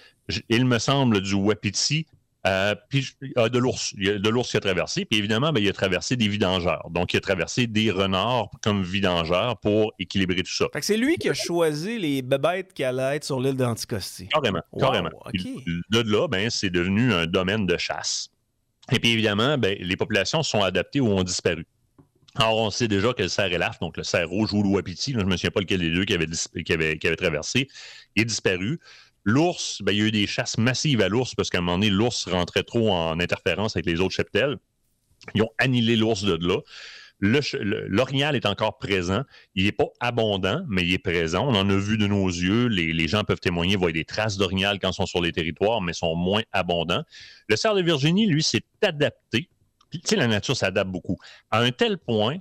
il me semble du Wapiti, Euh, puis de l'ours. Il y a de l'ours qui a traversé. Puis évidemment, ben, il a traversé des vidangeurs. Donc, il a traversé des renards comme vidangeurs pour équilibrer tout ça. Fait que c'est lui qui a choisi les bébêtes qui allaient être sur l'île d'Anticosti. Carrément, carrément. De là, ben, c'est devenu un domaine de chasse. Et puis évidemment, ben, les populations sont adaptées ou ont disparu. Alors, on sait déjà que le cerf elaf, donc le cerf rouge ou le wapiti, je ne me souviens pas lequel des deux qui avait, qui avait, qui avait traversé, est disparu. L'ours, ben, il y a eu des chasses massives à l'ours parce qu'à un moment donné, l'ours rentrait trop en interférence avec les autres cheptels. Ils ont annihilé l'ours de là. L'orignal est encore présent. Il n'est pas abondant, mais il est présent. On en a vu de nos yeux. Les, gens peuvent témoigner, voient des traces d'orignal quand ils sont sur les territoires, mais sont moins abondants. Le cerf de Virginie, lui, s'est adapté. tu sais, la nature s'adapte beaucoup. À un tel point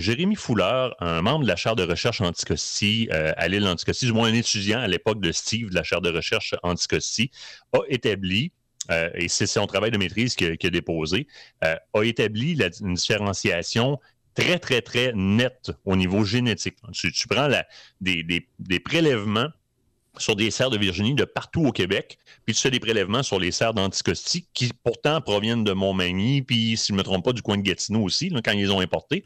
Jérémy Fouleur, un membre de la chaire de recherche Anticosti euh, à l'île d'Anticosti, du moins un étudiant à l'époque de Steve de la chaire de recherche Anticosti, a établi euh, et c'est son travail de maîtrise qu'il a, déposé, euh, a établi une différenciation très, très, très nette au niveau génétique. Tu, prends des, prélèvements sur des serres de Virginie de partout au Québec, puis tu fais des prélèvements sur les serres d'Anticosti qui pourtant proviennent de Montmagny, puis si je ne me trompe pas, du coin de Gatineau aussi, quand ils ont importés.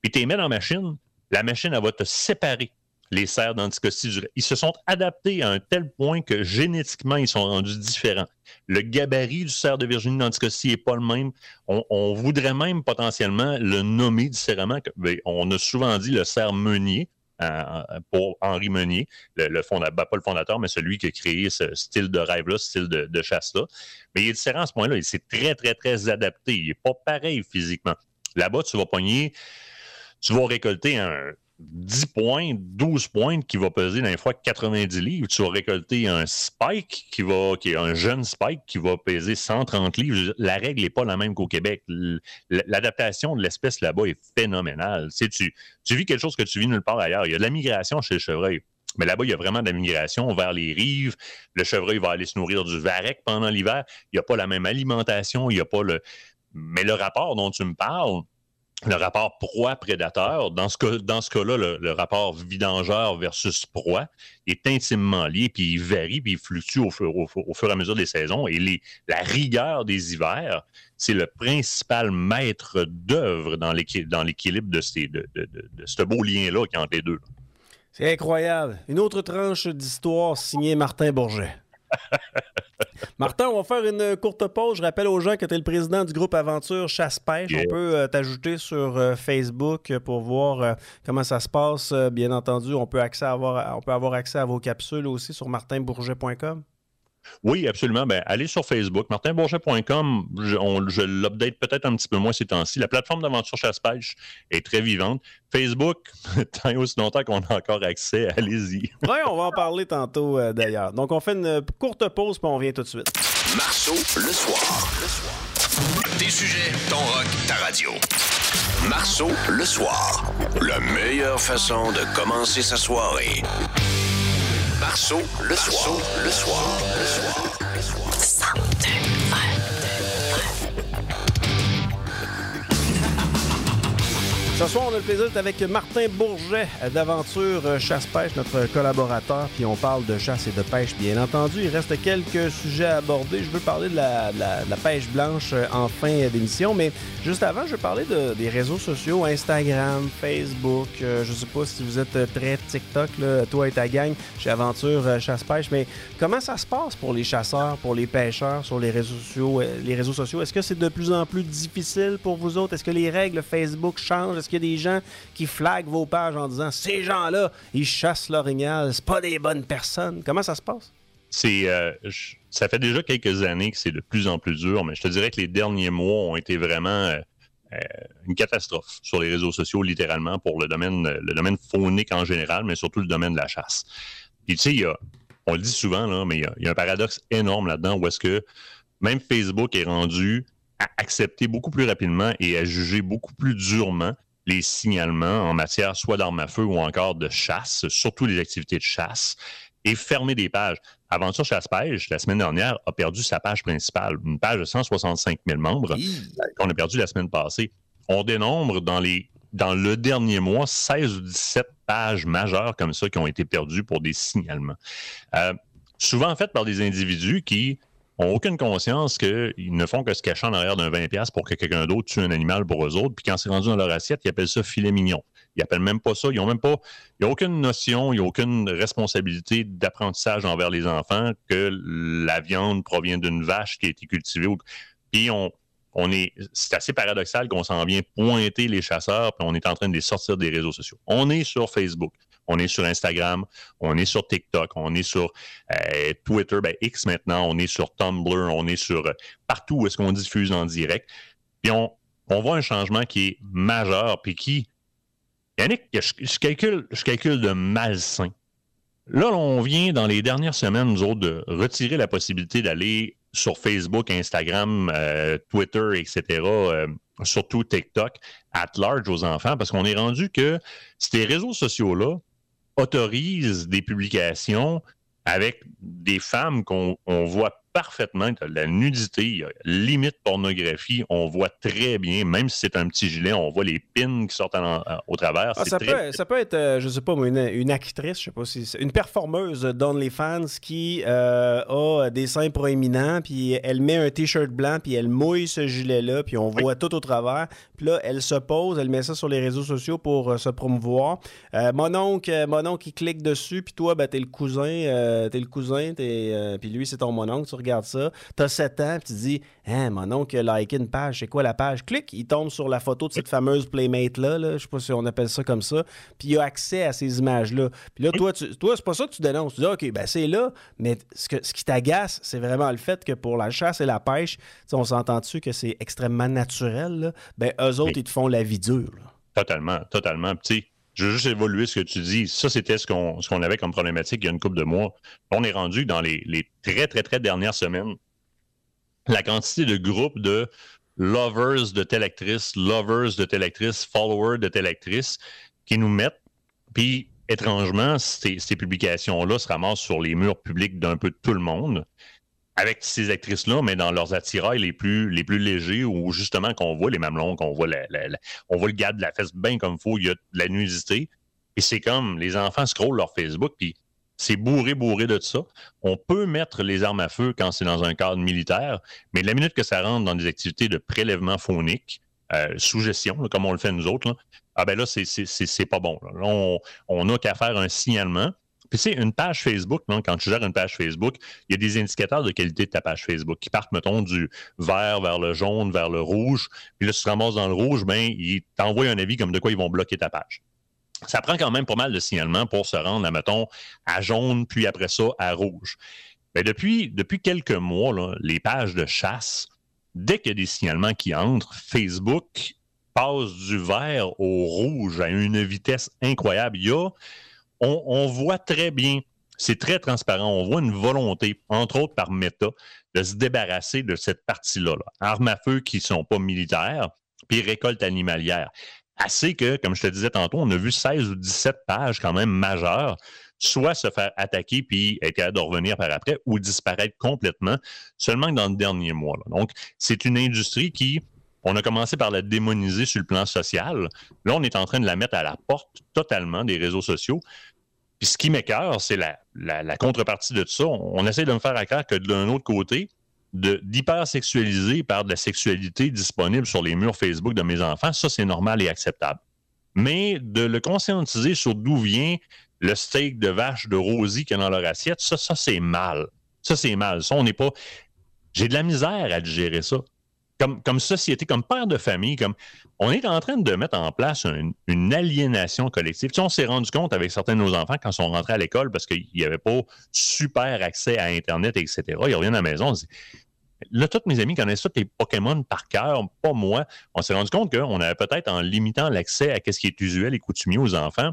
Puis tu les mets dans la machine, la machine, va te séparer les serres d'Anticosti. Ils se sont adaptés à un tel point que génétiquement, ils sont rendus différents. Le gabarit du cerf de Virginie d'Anticosti n'est pas le même. On, voudrait même potentiellement le nommer différemment. Ben, on a souvent dit le cerf meunier, pour Henri Meunier, le, ben, pas le fondateur, mais celui qui a créé ce style de rêve-là, ce style de, chasse-là. Mais il est différent à ce point-là. Il s'est très, très, très adapté. Il n'est pas pareil physiquement. Là-bas, tu vas pogner, tu vas récolter un, 10 points, 12 points qui va peser les fois 90 livres. Tu vas récolter un spike qui va, qui est un jeune spike qui va peser 130 livres. La règle n'est pas la même qu'au Québec. L'adaptation de l'espèce là-bas est phénoménale. Tu, tu, tu vis quelque chose que tu vis nulle part ailleurs. Il y a de la migration chez le chevreuil. Mais là-bas, il y a vraiment de la migration vers les rives. Le chevreuil va aller se nourrir du varech pendant l'hiver. Il n'y a pas la même alimentation. Il n'y a pas le. Mais le rapport dont tu me parles, le rapport proie-prédateur, dans ce, cas, dans ce cas-là, le, rapport vidangeur versus proie est intimement lié, puis il varie, puis il fluctue au fur, et à mesure des saisons. Et la rigueur des hivers, c'est le principal maître d'œuvre dans l'équilibre de, ce beau lien-là qui est entre les deux. C'est incroyable. Une autre tranche d'histoire signée Martin Bourget. Martin, on va faire une courte pause. Je rappelle aux gens que tu es le président du groupe Aventure Chasse-Pêche. On peut euh, t'ajouter sur euh, Facebook pour voir euh, comment ça se passe. bien entendu, on peut, accès avoir, on peut avoir accès à vos capsules aussi sur martinbourget.com. Oui, absolument. Ben, allez sur Facebook, martinbourget.com. Je, je l'update peut-être un petit peu moins ces temps-ci. La plateforme d'aventure chasse-pêche est très vivante. Facebook, tant et aussi longtemps qu'on a encore accès, allez-y. oui, on va en parler tantôt euh, d'ailleurs. Donc, on fait une courte pause, puis on revient tout de suite. Marceau, le soir. Le soir. Des sujets, ton rock, ta radio. Marceau, le soir. La meilleure façon de commencer sa soirée. Marceau, le soir. Le soir. Le soir. Le soir. Ce soir, on a le plaisir d'être avec Martin Bourget d'Aventure Chasse-Pêche, notre collaborateur, puis on parle de chasse et de pêche, bien entendu. Il reste quelques sujets à aborder. Je veux parler de la, pêche blanche euh, en fin d'émission, mais juste avant, je veux parler de, des réseaux sociaux, Instagram, Facebook. Euh, je sais pas si vous êtes très TikTok, toi et ta gang chez Aventure euh, Chasse-Pêche, mais comment ça se passe pour les chasseurs, pour les pêcheurs sur les réseaux sociaux? Les réseaux sociaux, est-ce que c'est de plus en plus difficile pour vous autres? Est-ce que les règles Facebook changent? Qu'il y a des gens qui flaguent vos pages en disant ces gens-là, ils chassent l'orignal, c'est pas des bonnes personnes. Comment ça se passe? C'est, euh, ça fait déjà quelques années que c'est de plus en plus dur, mais je te dirais que les derniers mois ont été vraiment euh, euh, une catastrophe sur les réseaux sociaux, littéralement, pour le domaine, le domaine faunique en général, mais surtout le domaine de la chasse. Puis tu sais, on le dit souvent, là, mais il y, a, un paradoxe énorme là-dedans où est-ce que même Facebook est rendu à accepter beaucoup plus rapidement et à juger beaucoup plus durement les signalements en matière soit d'armes à feu ou encore de chasse, surtout les activités de chasse, et fermer des pages. Aventure Chasse-Pêche, la semaine dernière, a perdu sa page principale, une page de 165 000 membres qu'on a perdu la semaine passée. On dénombre dans, les, dans le dernier mois 16 ou 17 pages majeures comme ça qui ont été perdues pour des signalements. Euh, souvent faites par des individus qui n'ont aucune conscience qu'ils ne font que se cacher en arrière d'un 20$ pour que quelqu'un d'autre tue un animal pour eux autres. Puis quand c'est rendu dans leur assiette, ils appellent ça filet mignon. Ils n'appellent même pas ça. Ils ont même pas. Il n'y a aucune notion, il n'y a aucune responsabilité d'apprentissage envers les enfants que la viande provient d'une vache qui a été cultivée. Puis on, on est, c'est assez paradoxal qu'on s'en vient pointer les chasseurs, puis on est en train de les sortir des réseaux sociaux. On est sur Facebook, on est sur Instagram, on est sur TikTok, on est sur euh, Twitter, ben X maintenant, on est sur Tumblr, on est sur euh, partout où est-ce qu'on diffuse en direct. Puis on, on voit un changement qui est majeur, puis qui, Yannick, je, calcule, je calcule de malsain. Là, on vient dans les dernières semaines, nous autres, de retirer la possibilité d'aller sur Facebook, Instagram, euh, Twitter, etc., surtout TikTok, at large aux enfants, parce qu'on est rendu que ces réseaux sociaux-là autorisent des publications avec des femmes qu'on voit parfaitement la nudité, limite pornographie, on voit très bien, même si c'est un petit gilet, on voit les pins qui sortent au travers. Ah, ça, peut, ça, peut, être, euh, je sais pas, une, une actrice, je sais pas si une performeuse d'OnlyFans qui euh, a des seins proéminents, puis elle met un t-shirt blanc, puis elle mouille ce gilet-là, puis on voit tout au travers. Puis là, elle se pose, elle met ça sur les réseaux sociaux pour euh, se promouvoir. mon oncle, mon oncle, il clique dessus, puis toi, ben, t'es le cousin, t'es le cousin, puis lui, c'est ton mon oncle, regardes ça, tu as 7 ans, puis tu dis Hein, mon oncle a liké une page, c'est quoi la page? Clique, il tombe sur la photo de cette fameuse Playmate-là, là, je sais pas si on appelle ça comme ça, puis il a accès à ces images-là. Puis là, toi, toi c'est pas ça que tu dénonces. Tu dis OK, ben c'est là, mais ce, que, ce qui t'agace, c'est vraiment le fait que pour la chasse et la pêche, on s'entend dessus que c'est extrêmement naturel, là? ben eux autres, ils te font la vie dure. Totalement, totalement. Petit je veux juste évoluer ce que tu dis. Ça, c'était ce qu'on avait comme problématique il y a une couple de mois. On est rendu dans les, les très, très, très dernières semaines. La quantité de groupes de lovers de telle actrice, lovers de telle actrice, followers de telle actrice qui nous mettent. Puis, étrangement, ces, ces publications-là se ramassent sur les murs publics d'un peu tout le monde avec ces actrices-là, mais dans leurs attirails les plus, les plus légers, où justement qu'on voit les mamelons, qu'on voit, on voit le gars de la fesse bien comme il faut, il y a de la nudité. Et c'est comme les enfants scrollent leur Facebook, puis c'est bourré, bourré de ça. On peut mettre les armes à feu quand c'est dans un cadre militaire, mais la minute que ça rentre dans des activités de prélèvement phonique, euh, sous gestion, comme on le fait nous autres, ah ben là, c'est pas bon. Là. on n'a qu'à faire un signalement. Puis, tu sais, une page Facebook, quand tu gères une page Facebook, il y a des indicateurs de qualité de ta page Facebook qui partent, mettons, du vert vers le jaune, vers le rouge. Puis là, si tu ramasses dans le rouge, ben, ils t'envoient un avis comme de quoi ils vont bloquer ta page. Ça prend quand même pas mal de signalements pour se rendre, à, mettons, à jaune, puis après ça, à rouge. Mais depuis, depuis quelques mois, les pages de chasse, dès qu'il y a des signalements qui entrent, Facebook passe du vert au rouge à une vitesse incroyable. Il y a on, voit très bien, c'est très transparent, on voit une volonté, entre autres par Meta, de se débarrasser de cette partie-là. Armes à feu qui ne sont pas militaires, puis récolte animalière. Assez que, comme je te disais tantôt, on a vu 16 ou 17 pages quand même majeures, soit se faire attaquer puis être capable de revenir par après, ou disparaître complètement, seulement dans le dernier mois. Donc, c'est une industrie qui, on a commencé par la démoniser sur le plan social. Là, on est en train de la mettre à la porte totalement des réseaux sociaux. Puis ce qui m'écœure, c'est la, contrepartie de tout ça. On, essaie de me faire croire que d'un autre côté, d'hypersexualiser par de la sexualité disponible sur les murs Facebook de mes enfants, ça, c'est normal et acceptable. Mais de le conscientiser sur d'où vient le steak de vache de Rosie qui est dans leur assiette, ça, ça, c'est mal. Ça, c'est mal. Ça, on n'est pas. J'ai de la misère à digérer ça comme, société, comme père de famille, comme on est en train de mettre en place une, aliénation collective. Tu on s'est rendu compte avec certains de nos enfants quand ils sont rentrés à l'école parce qu'il n'y avait pas super accès à Internet, etc. Ils reviennent à la maison. Là, tous mes amis connaissent tous les Pokémon par cœur, pas moi. On s'est rendu compte qu'on avait peut-être, en limitant l'accès à ce qui est usuel et coutumier aux enfants,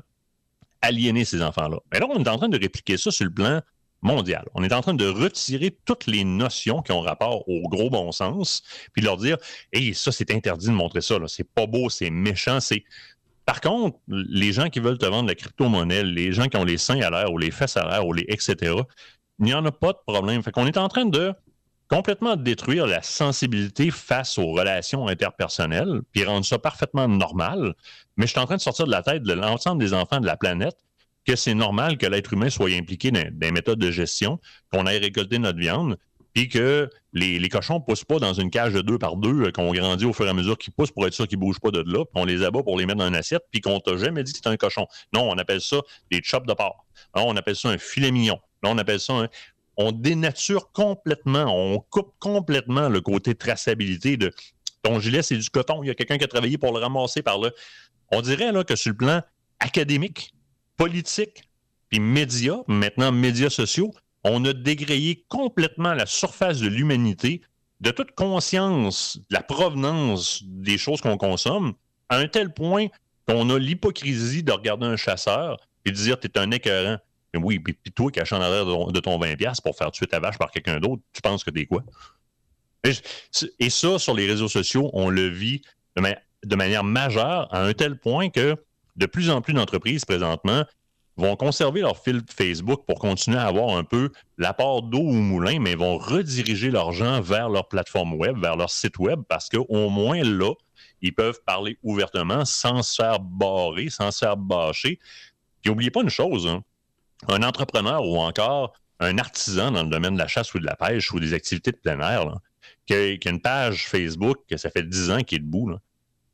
aliéné ces enfants-là. Mais là, on est en train de répliquer ça sur le plan mondial. On est en train de retirer toutes les notions qui ont rapport au gros bon sens, puis leur dire Hey, ça, c'est interdit de montrer ça, c'est pas beau, c'est méchant, c'est. Par contre, les gens qui veulent te vendre la crypto-monnaie, les gens qui ont les seins à l'air ou les fesses à l'air ou les etc., il n'y en a pas de problème. Fait qu'on est en train de complètement détruire la sensibilité face aux relations interpersonnelles, puis rendre ça parfaitement normal. Mais je suis en train de sortir de la tête de l'ensemble des enfants de la planète que c'est normal que l'être humain soit impliqué dans des méthodes de gestion, qu'on aille récolter notre viande, puis que les, cochons ne poussent pas dans une cage de deux par deux, euh, qu'on grandit au fur et à mesure qu'ils poussent pour être sûr qu'ils ne bougent pas de là, puis on les abat pour les mettre dans une assiette, puis qu'on t'a jamais dit que c'est un cochon. Non, on appelle ça des chops de porc. Non, on appelle ça un filet mignon. Non, on appelle ça un... On dénature complètement, on coupe complètement le côté traçabilité de ton gilet, c'est du coton. Il y a quelqu'un qui a travaillé pour le ramasser par là. On dirait là, que sur le plan académique, politique, puis médias, maintenant médias sociaux, on a dégrayé complètement la surface de l'humanité de toute conscience de la provenance des choses qu'on consomme, à un tel point qu'on a l'hypocrisie de regarder un chasseur et de dire T'es un écœurant. Mais oui, puis toi achètes en arrière de ton 20$ pour faire tuer ta vache par quelqu'un d'autre, tu penses que t'es quoi? Et ça, sur les réseaux sociaux, on le vit de, manière majeure à un tel point que de plus en plus d'entreprises présentement vont conserver leur fil Facebook pour continuer à avoir un peu l'apport d'eau au moulin, mais vont rediriger leurs gens vers leur plateforme web, vers leur site web, parce qu'au moins là, ils peuvent parler ouvertement sans se faire barrer, sans se faire bâcher. Puis n'oubliez pas une chose, hein, un entrepreneur ou encore un artisan dans le domaine de la chasse ou de la pêche ou des activités de plein air, qui a, une page Facebook que ça fait 10 ans qu'il est debout,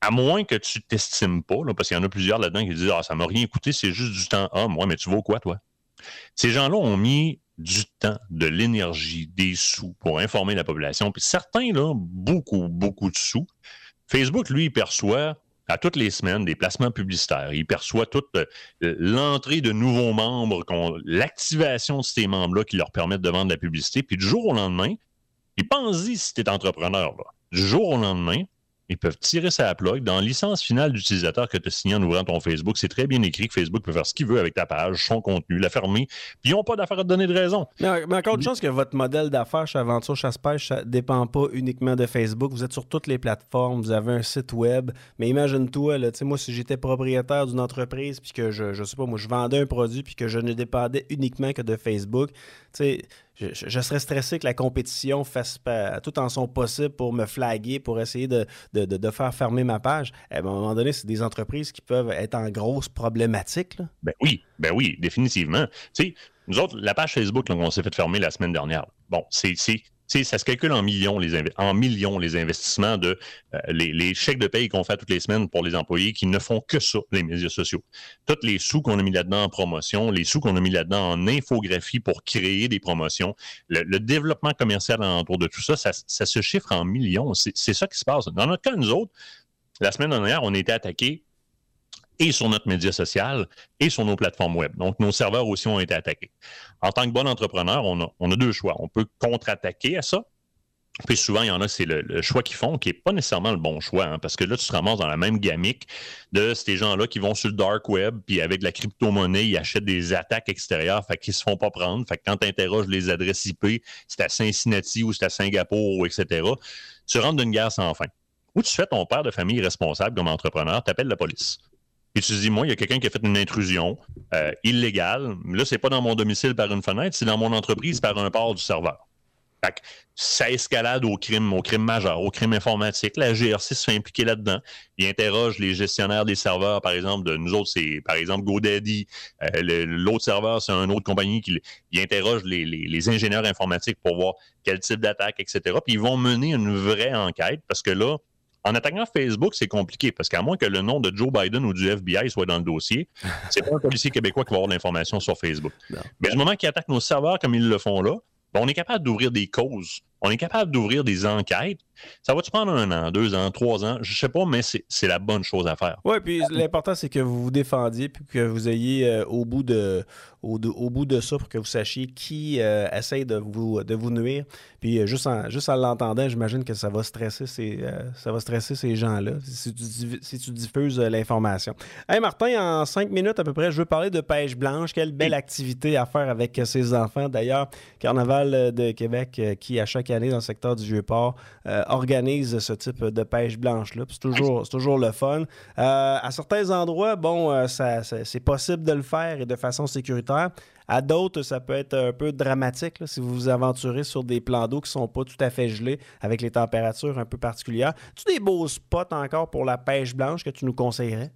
à moins que tu t'estimes pas, parce qu'il y en a plusieurs là-dedans qui disent Ah, ça m'a rien coûté, c'est juste du temps. Ah, moi, mais tu vaux quoi, toi? Ces gens-là ont mis du temps, de l'énergie, des sous pour informer la population. Puis certains, là, beaucoup, beaucoup de sous. Facebook, lui, il perçoit à toutes les semaines des placements publicitaires. Il perçoit toute euh, l'entrée de nouveaux membres, l'activation de ces membres-là qui leur permettent de vendre de la publicité. Puis du jour au lendemain, et pense-y si tu es entrepreneur. Du jour au lendemain, ils peuvent tirer sa plug. Dans la licence finale d'utilisateur que tu as signée en ouvrant ton Facebook, c'est très bien écrit que Facebook peut faire ce qu'il veut avec ta page, son contenu, la fermer, puis ils n'ont pas d'affaire à te donner de raison. Mais, encore une chance que votre modèle d'affaires chez Aventure Chasse-Pêche, ça ne dépend pas uniquement de Facebook. Vous êtes sur toutes les plateformes, vous avez un site web. Mais imagine-toi, moi, si j'étais propriétaire d'une entreprise, puis que je, je sais pas, moi, je vendais un produit, puis que je ne dépendais uniquement que de Facebook, tu sais, je, serais stressé que la compétition fasse tout en son possible pour me flaguer, pour essayer de, faire fermer ma page. À un moment donné, c'est des entreprises qui peuvent être en grosse problématique. Ben oui, ben oui, définitivement. Tu nous autres, la page Facebook qu'on s'est fait fermer la semaine dernière, bon, c'est ça se calcule en millions les, en millions les investissements de euh, les, chèques de paye qu'on fait toutes les semaines pour les employés qui ne font que ça, les médias sociaux. Tous les sous qu'on a mis là-dedans en promotion, les sous qu'on a mis là-dedans en infographie pour créer des promotions, le, développement commercial autour de tout ça, ça, se chiffre en millions. C'est ça qui se passe. Dans notre cas, nous autres, la semaine dernière, on a été attaqués et sur notre média social et sur nos plateformes web. Donc, nos serveurs aussi ont été attaqués. En tant que bon entrepreneur, on a, deux choix. On peut contre-attaquer à ça. Puis souvent, il y en a, c'est le, choix qu'ils font qui n'est pas nécessairement le bon choix, hein, parce que là, tu te ramasses dans la même gamique de ces gens-là qui vont sur le dark web, puis avec la crypto-monnaie, ils achètent des attaques extérieures, fait qu'ils se font pas prendre. Fait que quand tu interroges les adresses IP, c'est à Cincinnati ou c'est à Singapour, etc., tu rentres d'une guerre sans fin. Ou tu fais ton père de famille responsable comme entrepreneur, tu appelles la police. Puis tu te dis, moi, il y a quelqu'un qui a fait une intrusion euh, illégale. Là, c'est pas dans mon domicile par une fenêtre, c'est dans mon entreprise par un port du serveur. Fait ça escalade au crime, au crime majeur, au crime informatique. La GRC se fait impliquer là-dedans. Il interroge les gestionnaires des serveurs, par exemple, de nous autres, c'est par exemple GoDaddy. Euh, l'autre serveur, c'est une autre compagnie qui il interroge les, ingénieurs informatiques pour voir quel type d'attaque, etc. Puis ils vont mener une vraie enquête parce que là, en attaquant Facebook, c'est compliqué parce qu'à moins que le nom de Joe Biden ou du FBI soit dans le dossier, c'est pas un policier québécois qui va avoir l'information sur Facebook. Mais du moment qu'ils attaquent nos serveurs comme ils le font là, ben, on est capable d'ouvrir des causes on est capable d'ouvrir des enquêtes. Ça va-tu prendre un an, deux ans, trois ans? Je ne sais pas, mais c'est la bonne chose à faire. Oui, puis l'important, c'est que vous vous défendiez puis que vous ayez euh, au, bout de, au, bout de ça pour que vous sachiez qui euh, essaye de vous, de vous nuire. Puis euh, juste, en, juste en l'entendant, j'imagine que ça va stresser ces, ça va stresser ces gens-là si tu, diffuses l'information. Hey Martin, en cinq minutes à peu près, je veux parler de pêche blanche. Quelle belle activité à faire avec ses enfants. D'ailleurs, Carnaval de Québec qui, à chaque dans le secteur du Vieux-Port euh, organise ce type de pêche blanche-là. C'est toujours, le fun. Euh, à certains endroits, bon, euh, c'est possible de le faire et de façon sécuritaire. À d'autres, ça peut être un peu dramatique si vous vous aventurez sur des plans d'eau qui ne sont pas tout à fait gelés avec les températures un peu particulières. Tu des beaux spots encore pour la pêche blanche que tu nous conseillerais?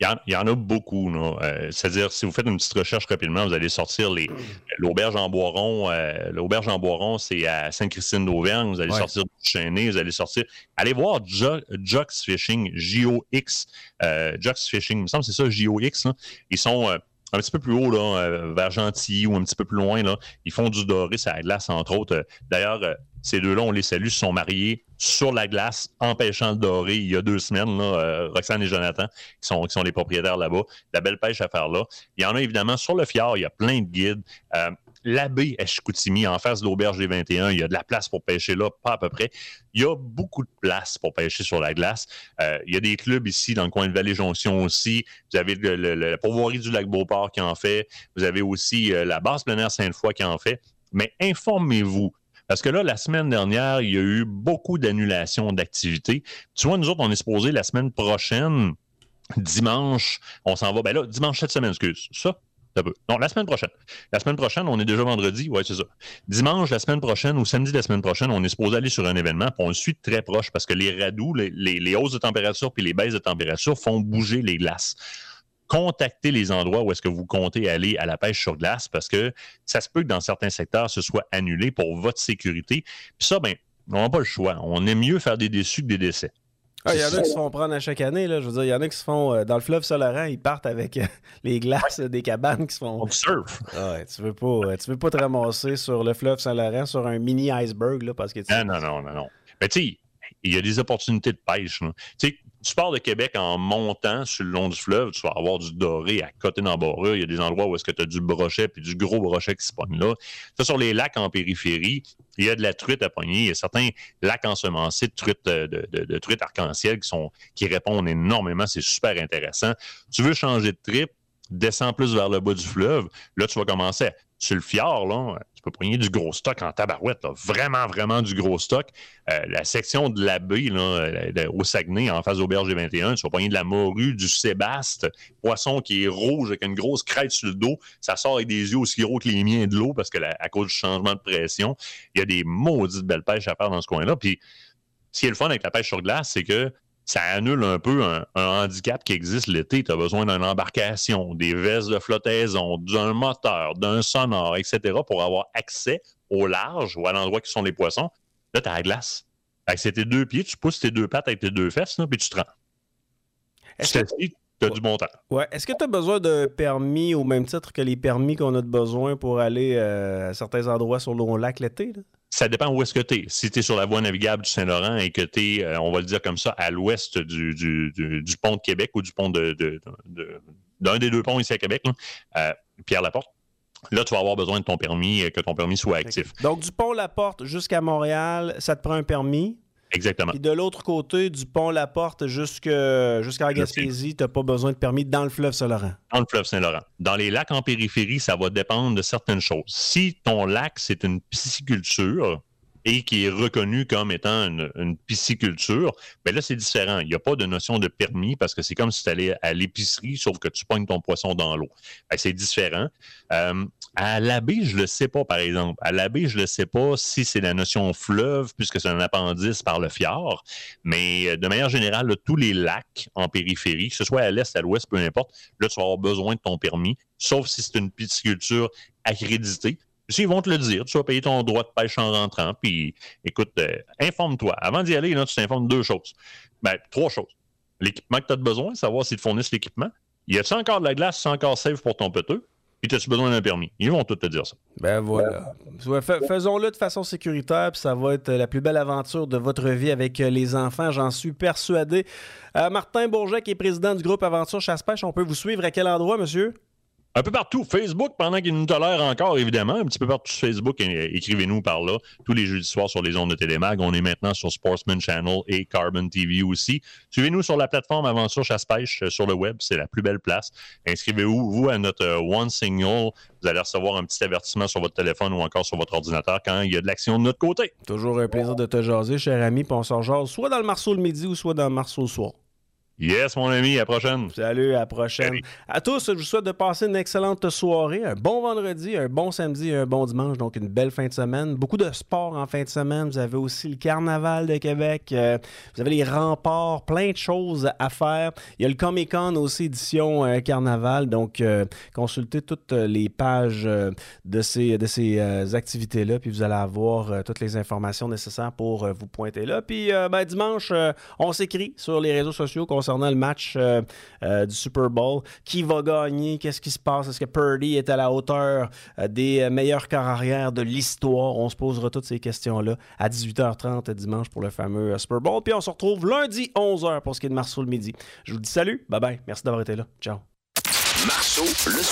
Il y, en, a beaucoup. Euh, c'est-à-dire, si vous faites une petite recherche rapidement, vous allez sortir les, l'auberge en Boiron. Euh, l'auberge en Boiron, c'est à Sainte-Christine d'Auvergne. Vous allez sortir du Chêné, vous allez sortir. Allez voir Jux Fishing, J-O-X. Euh, Jux Fishing, il me semble que c'est ça, J-O-X. Ils sont un petit peu plus haut, là, vers Gentilly ou un petit peu plus loin. Là. Ils font du doré, ça glace, entre autres. D'ailleurs, ces deux-là, on les salue, sont mariés sur la glace, empêchant le doré il y a deux semaines. Euh, Roxane et Jonathan, qui sont, les propriétaires là-bas. La belle pêche à faire là. Il y en a évidemment sur le fjord, il y a plein de guides. Euh, L'abbé à Chicoutimi, en face de l'auberge des 21, il y a de la place pour pêcher là, pas à peu près. Il y a beaucoup de place pour pêcher sur la glace. Euh, il y a des clubs ici, dans le coin de Vallée-Jonction aussi. Vous avez le, la pourvoirie du lac Beauport qui en fait. Vous avez aussi la base plein air Sainte-Foy qui en fait. Mais informez-vous parce que là, la semaine dernière, il y a eu beaucoup d'annulations d'activités. Tu vois, nous autres, on est supposé la semaine prochaine, dimanche, on s'en va. Ben là, dimanche cette semaine, excuse. Ça. Non, la semaine prochaine. La semaine prochaine, on est déjà vendredi. Oui, c'est ça. Dimanche, la semaine prochaine ou samedi la semaine prochaine, on est supposé aller sur un événement. Puis on le suit très proche parce que les radous, les, les hausses de température puis les baisses de température font bouger les glaces contactez les endroits où est-ce que vous comptez aller à la pêche sur glace parce que ça se peut que dans certains secteurs, ce soit annulé pour votre sécurité. Puis ça, ben, on n'a pas le choix. On aime mieux faire des déçus que des décès. Ah, il y en a qui se font prendre à chaque année. Là. Je veux dire, il y en a qui se font euh, dans le fleuve Saint-Laurent, ils partent avec euh, les glaces des cabanes qui se font. On surf. Ah, tu veux pas, euh, tu veux pas te ramasser sur le fleuve Saint-Laurent sur un mini iceberg là, parce que. Non, non, non, non, non. Mais tu sais, il y a des opportunités de pêche. Tu sais, tu pars de Québec en montant sur le long du fleuve, tu vas avoir du doré à côté d'embarras. Il y a des endroits où est-ce que tu as du brochet puis du gros brochet qui se pogne là. Sur les lacs en périphérie, il y a de la truite à pogner. Il y a certains lacs ensemencés de truites, de, de, truites arc-en-ciel qui, sont, qui répondent énormément. C'est super intéressant. Tu veux changer de trip, descends plus vers le bas du fleuve. Là, tu vas commencer sur le fjord, là, tu peux prendre du gros stock en tabarouette, vraiment, vraiment du gros stock. Euh, la section de la baie, là, au Saguenay, en face d'Auberge des 21, tu vas prendre de la morue, du sébaste, poisson qui est rouge avec une grosse crête sur le dos. Ça sort avec des yeux aussi gros que les miens de l'eau parce que à cause du changement de pression, il y a des maudites belles pêches à faire dans ce coin-là. Puis, ce qui est le fun avec la pêche sur glace, c'est que ça annule un peu un, handicap qui existe l'été. Tu as besoin d'une embarcation, des vestes de flottaison, d'un moteur, d'un sonore, etc. pour avoir accès au large ou à l'endroit qui sont les poissons. Là, tu as la glace. c'est tes deux pieds, tu pousses tes deux pattes avec tes deux fesses, puis tu te rends. Tu tu as du bon temps. Ouais. Est-ce que tu as besoin de permis au même titre que les permis qu'on a de besoin pour aller euh, à certains endroits sur le lac l'été? Ça dépend où est-ce que tu es. Si tu es sur la voie navigable du Saint-Laurent et que tu es, euh, on va le dire comme ça, à l'ouest du, pont de Québec ou du pont de, d'un des deux ponts ici à Québec, euh, Pierre-Laporte, là, tu vas avoir besoin de ton permis, que ton permis soit actif. Donc, du pont Laporte jusqu'à Montréal, ça te prend un permis? Exactement. Et de l'autre côté, du pont La Porte jusqu'à Gaspésie, tu n'as pas besoin de permis dans le fleuve Saint-Laurent. Dans le fleuve Saint-Laurent. Dans les lacs en périphérie, ça va dépendre de certaines choses. Si ton lac, c'est une pisciculture, et qui est reconnu comme étant une, pisciculture, bien là, c'est différent. Il n'y a pas de notion de permis parce que c'est comme si tu allais à l'épicerie, sauf que tu pognes ton poisson dans l'eau. C'est différent. Euh, à l'abbé, je ne le sais pas, par exemple. À l'abbé, je ne le sais pas si c'est la notion fleuve, puisque c'est un appendice par le fjord. Mais euh, de manière générale, tous les lacs en périphérie, que ce soit à l'est, à l'ouest, peu importe, là, tu vas avoir besoin de ton permis, sauf si c'est une pisciculture accréditée. Ils vont te le dire. Tu vas payer ton droit de pêche en rentrant. Puis, écoute, euh, informe-toi. Avant d'y aller, là, tu t'informes de deux choses. Ben, trois choses. L'équipement que tu as besoin, savoir s'ils te fournissent l'équipement. Y a-tu encore de la glace, c'est encore safe pour ton peteux? Puis, as-tu besoin d'un permis? Ils vont tous te dire ça. Ben voilà. Faisons-le de façon sécuritaire, puis ça va être la plus belle aventure de votre vie avec euh, les enfants, j'en suis persuadé. Euh, Martin Bourget, qui est président du groupe Aventure Chasse-Pêche, on peut vous suivre à quel endroit, monsieur? Un peu partout. Facebook, pendant qu'il nous tolère encore, évidemment. Un petit peu partout sur Facebook. Écrivez-nous par là. Tous les jeudis soirs sur les ondes de Télémag. On est maintenant sur Sportsman Channel et Carbon TV aussi. Suivez-nous sur la plateforme Aventure Chasse-Pêche euh, sur le web. C'est la plus belle place. Inscrivez-vous, vous, à notre euh, One Signal. Vous allez recevoir un petit avertissement sur votre téléphone ou encore sur votre ordinateur quand il y a de l'action de notre côté. Toujours un plaisir de te jaser, cher ami. Puis on s'en soit dans le marceau le midi ou soit dans le marceau le soir. Yes, mon ami, à la prochaine. Salut, à la prochaine. À tous, je vous souhaite de passer une excellente soirée, un bon vendredi, un bon samedi, un bon dimanche, donc une belle fin de semaine. Beaucoup de sport en fin de semaine. Vous avez aussi le Carnaval de Québec, euh, vous avez les remparts, plein de choses à faire. Il y a le Comic Con aussi, édition euh, Carnaval, donc euh, consultez toutes les pages de ces, de ces activités-là, puis vous allez avoir toutes les informations nécessaires pour vous pointer là. Puis ben, dimanche, on s'écrit sur les réseaux sociaux concernant le match euh, euh, du Super Bowl. Qui va gagner? Qu'est-ce qui se passe? Est-ce que Purdy est à la hauteur euh, des meilleurs corps arrière de l'histoire? On se posera toutes ces questions-là à 18h30 dimanche pour le fameux Super Bowl. Puis on se retrouve lundi 11h pour ce qui est de Marceau le midi. Je vous dis salut, bye bye, merci d'avoir été là. Ciao.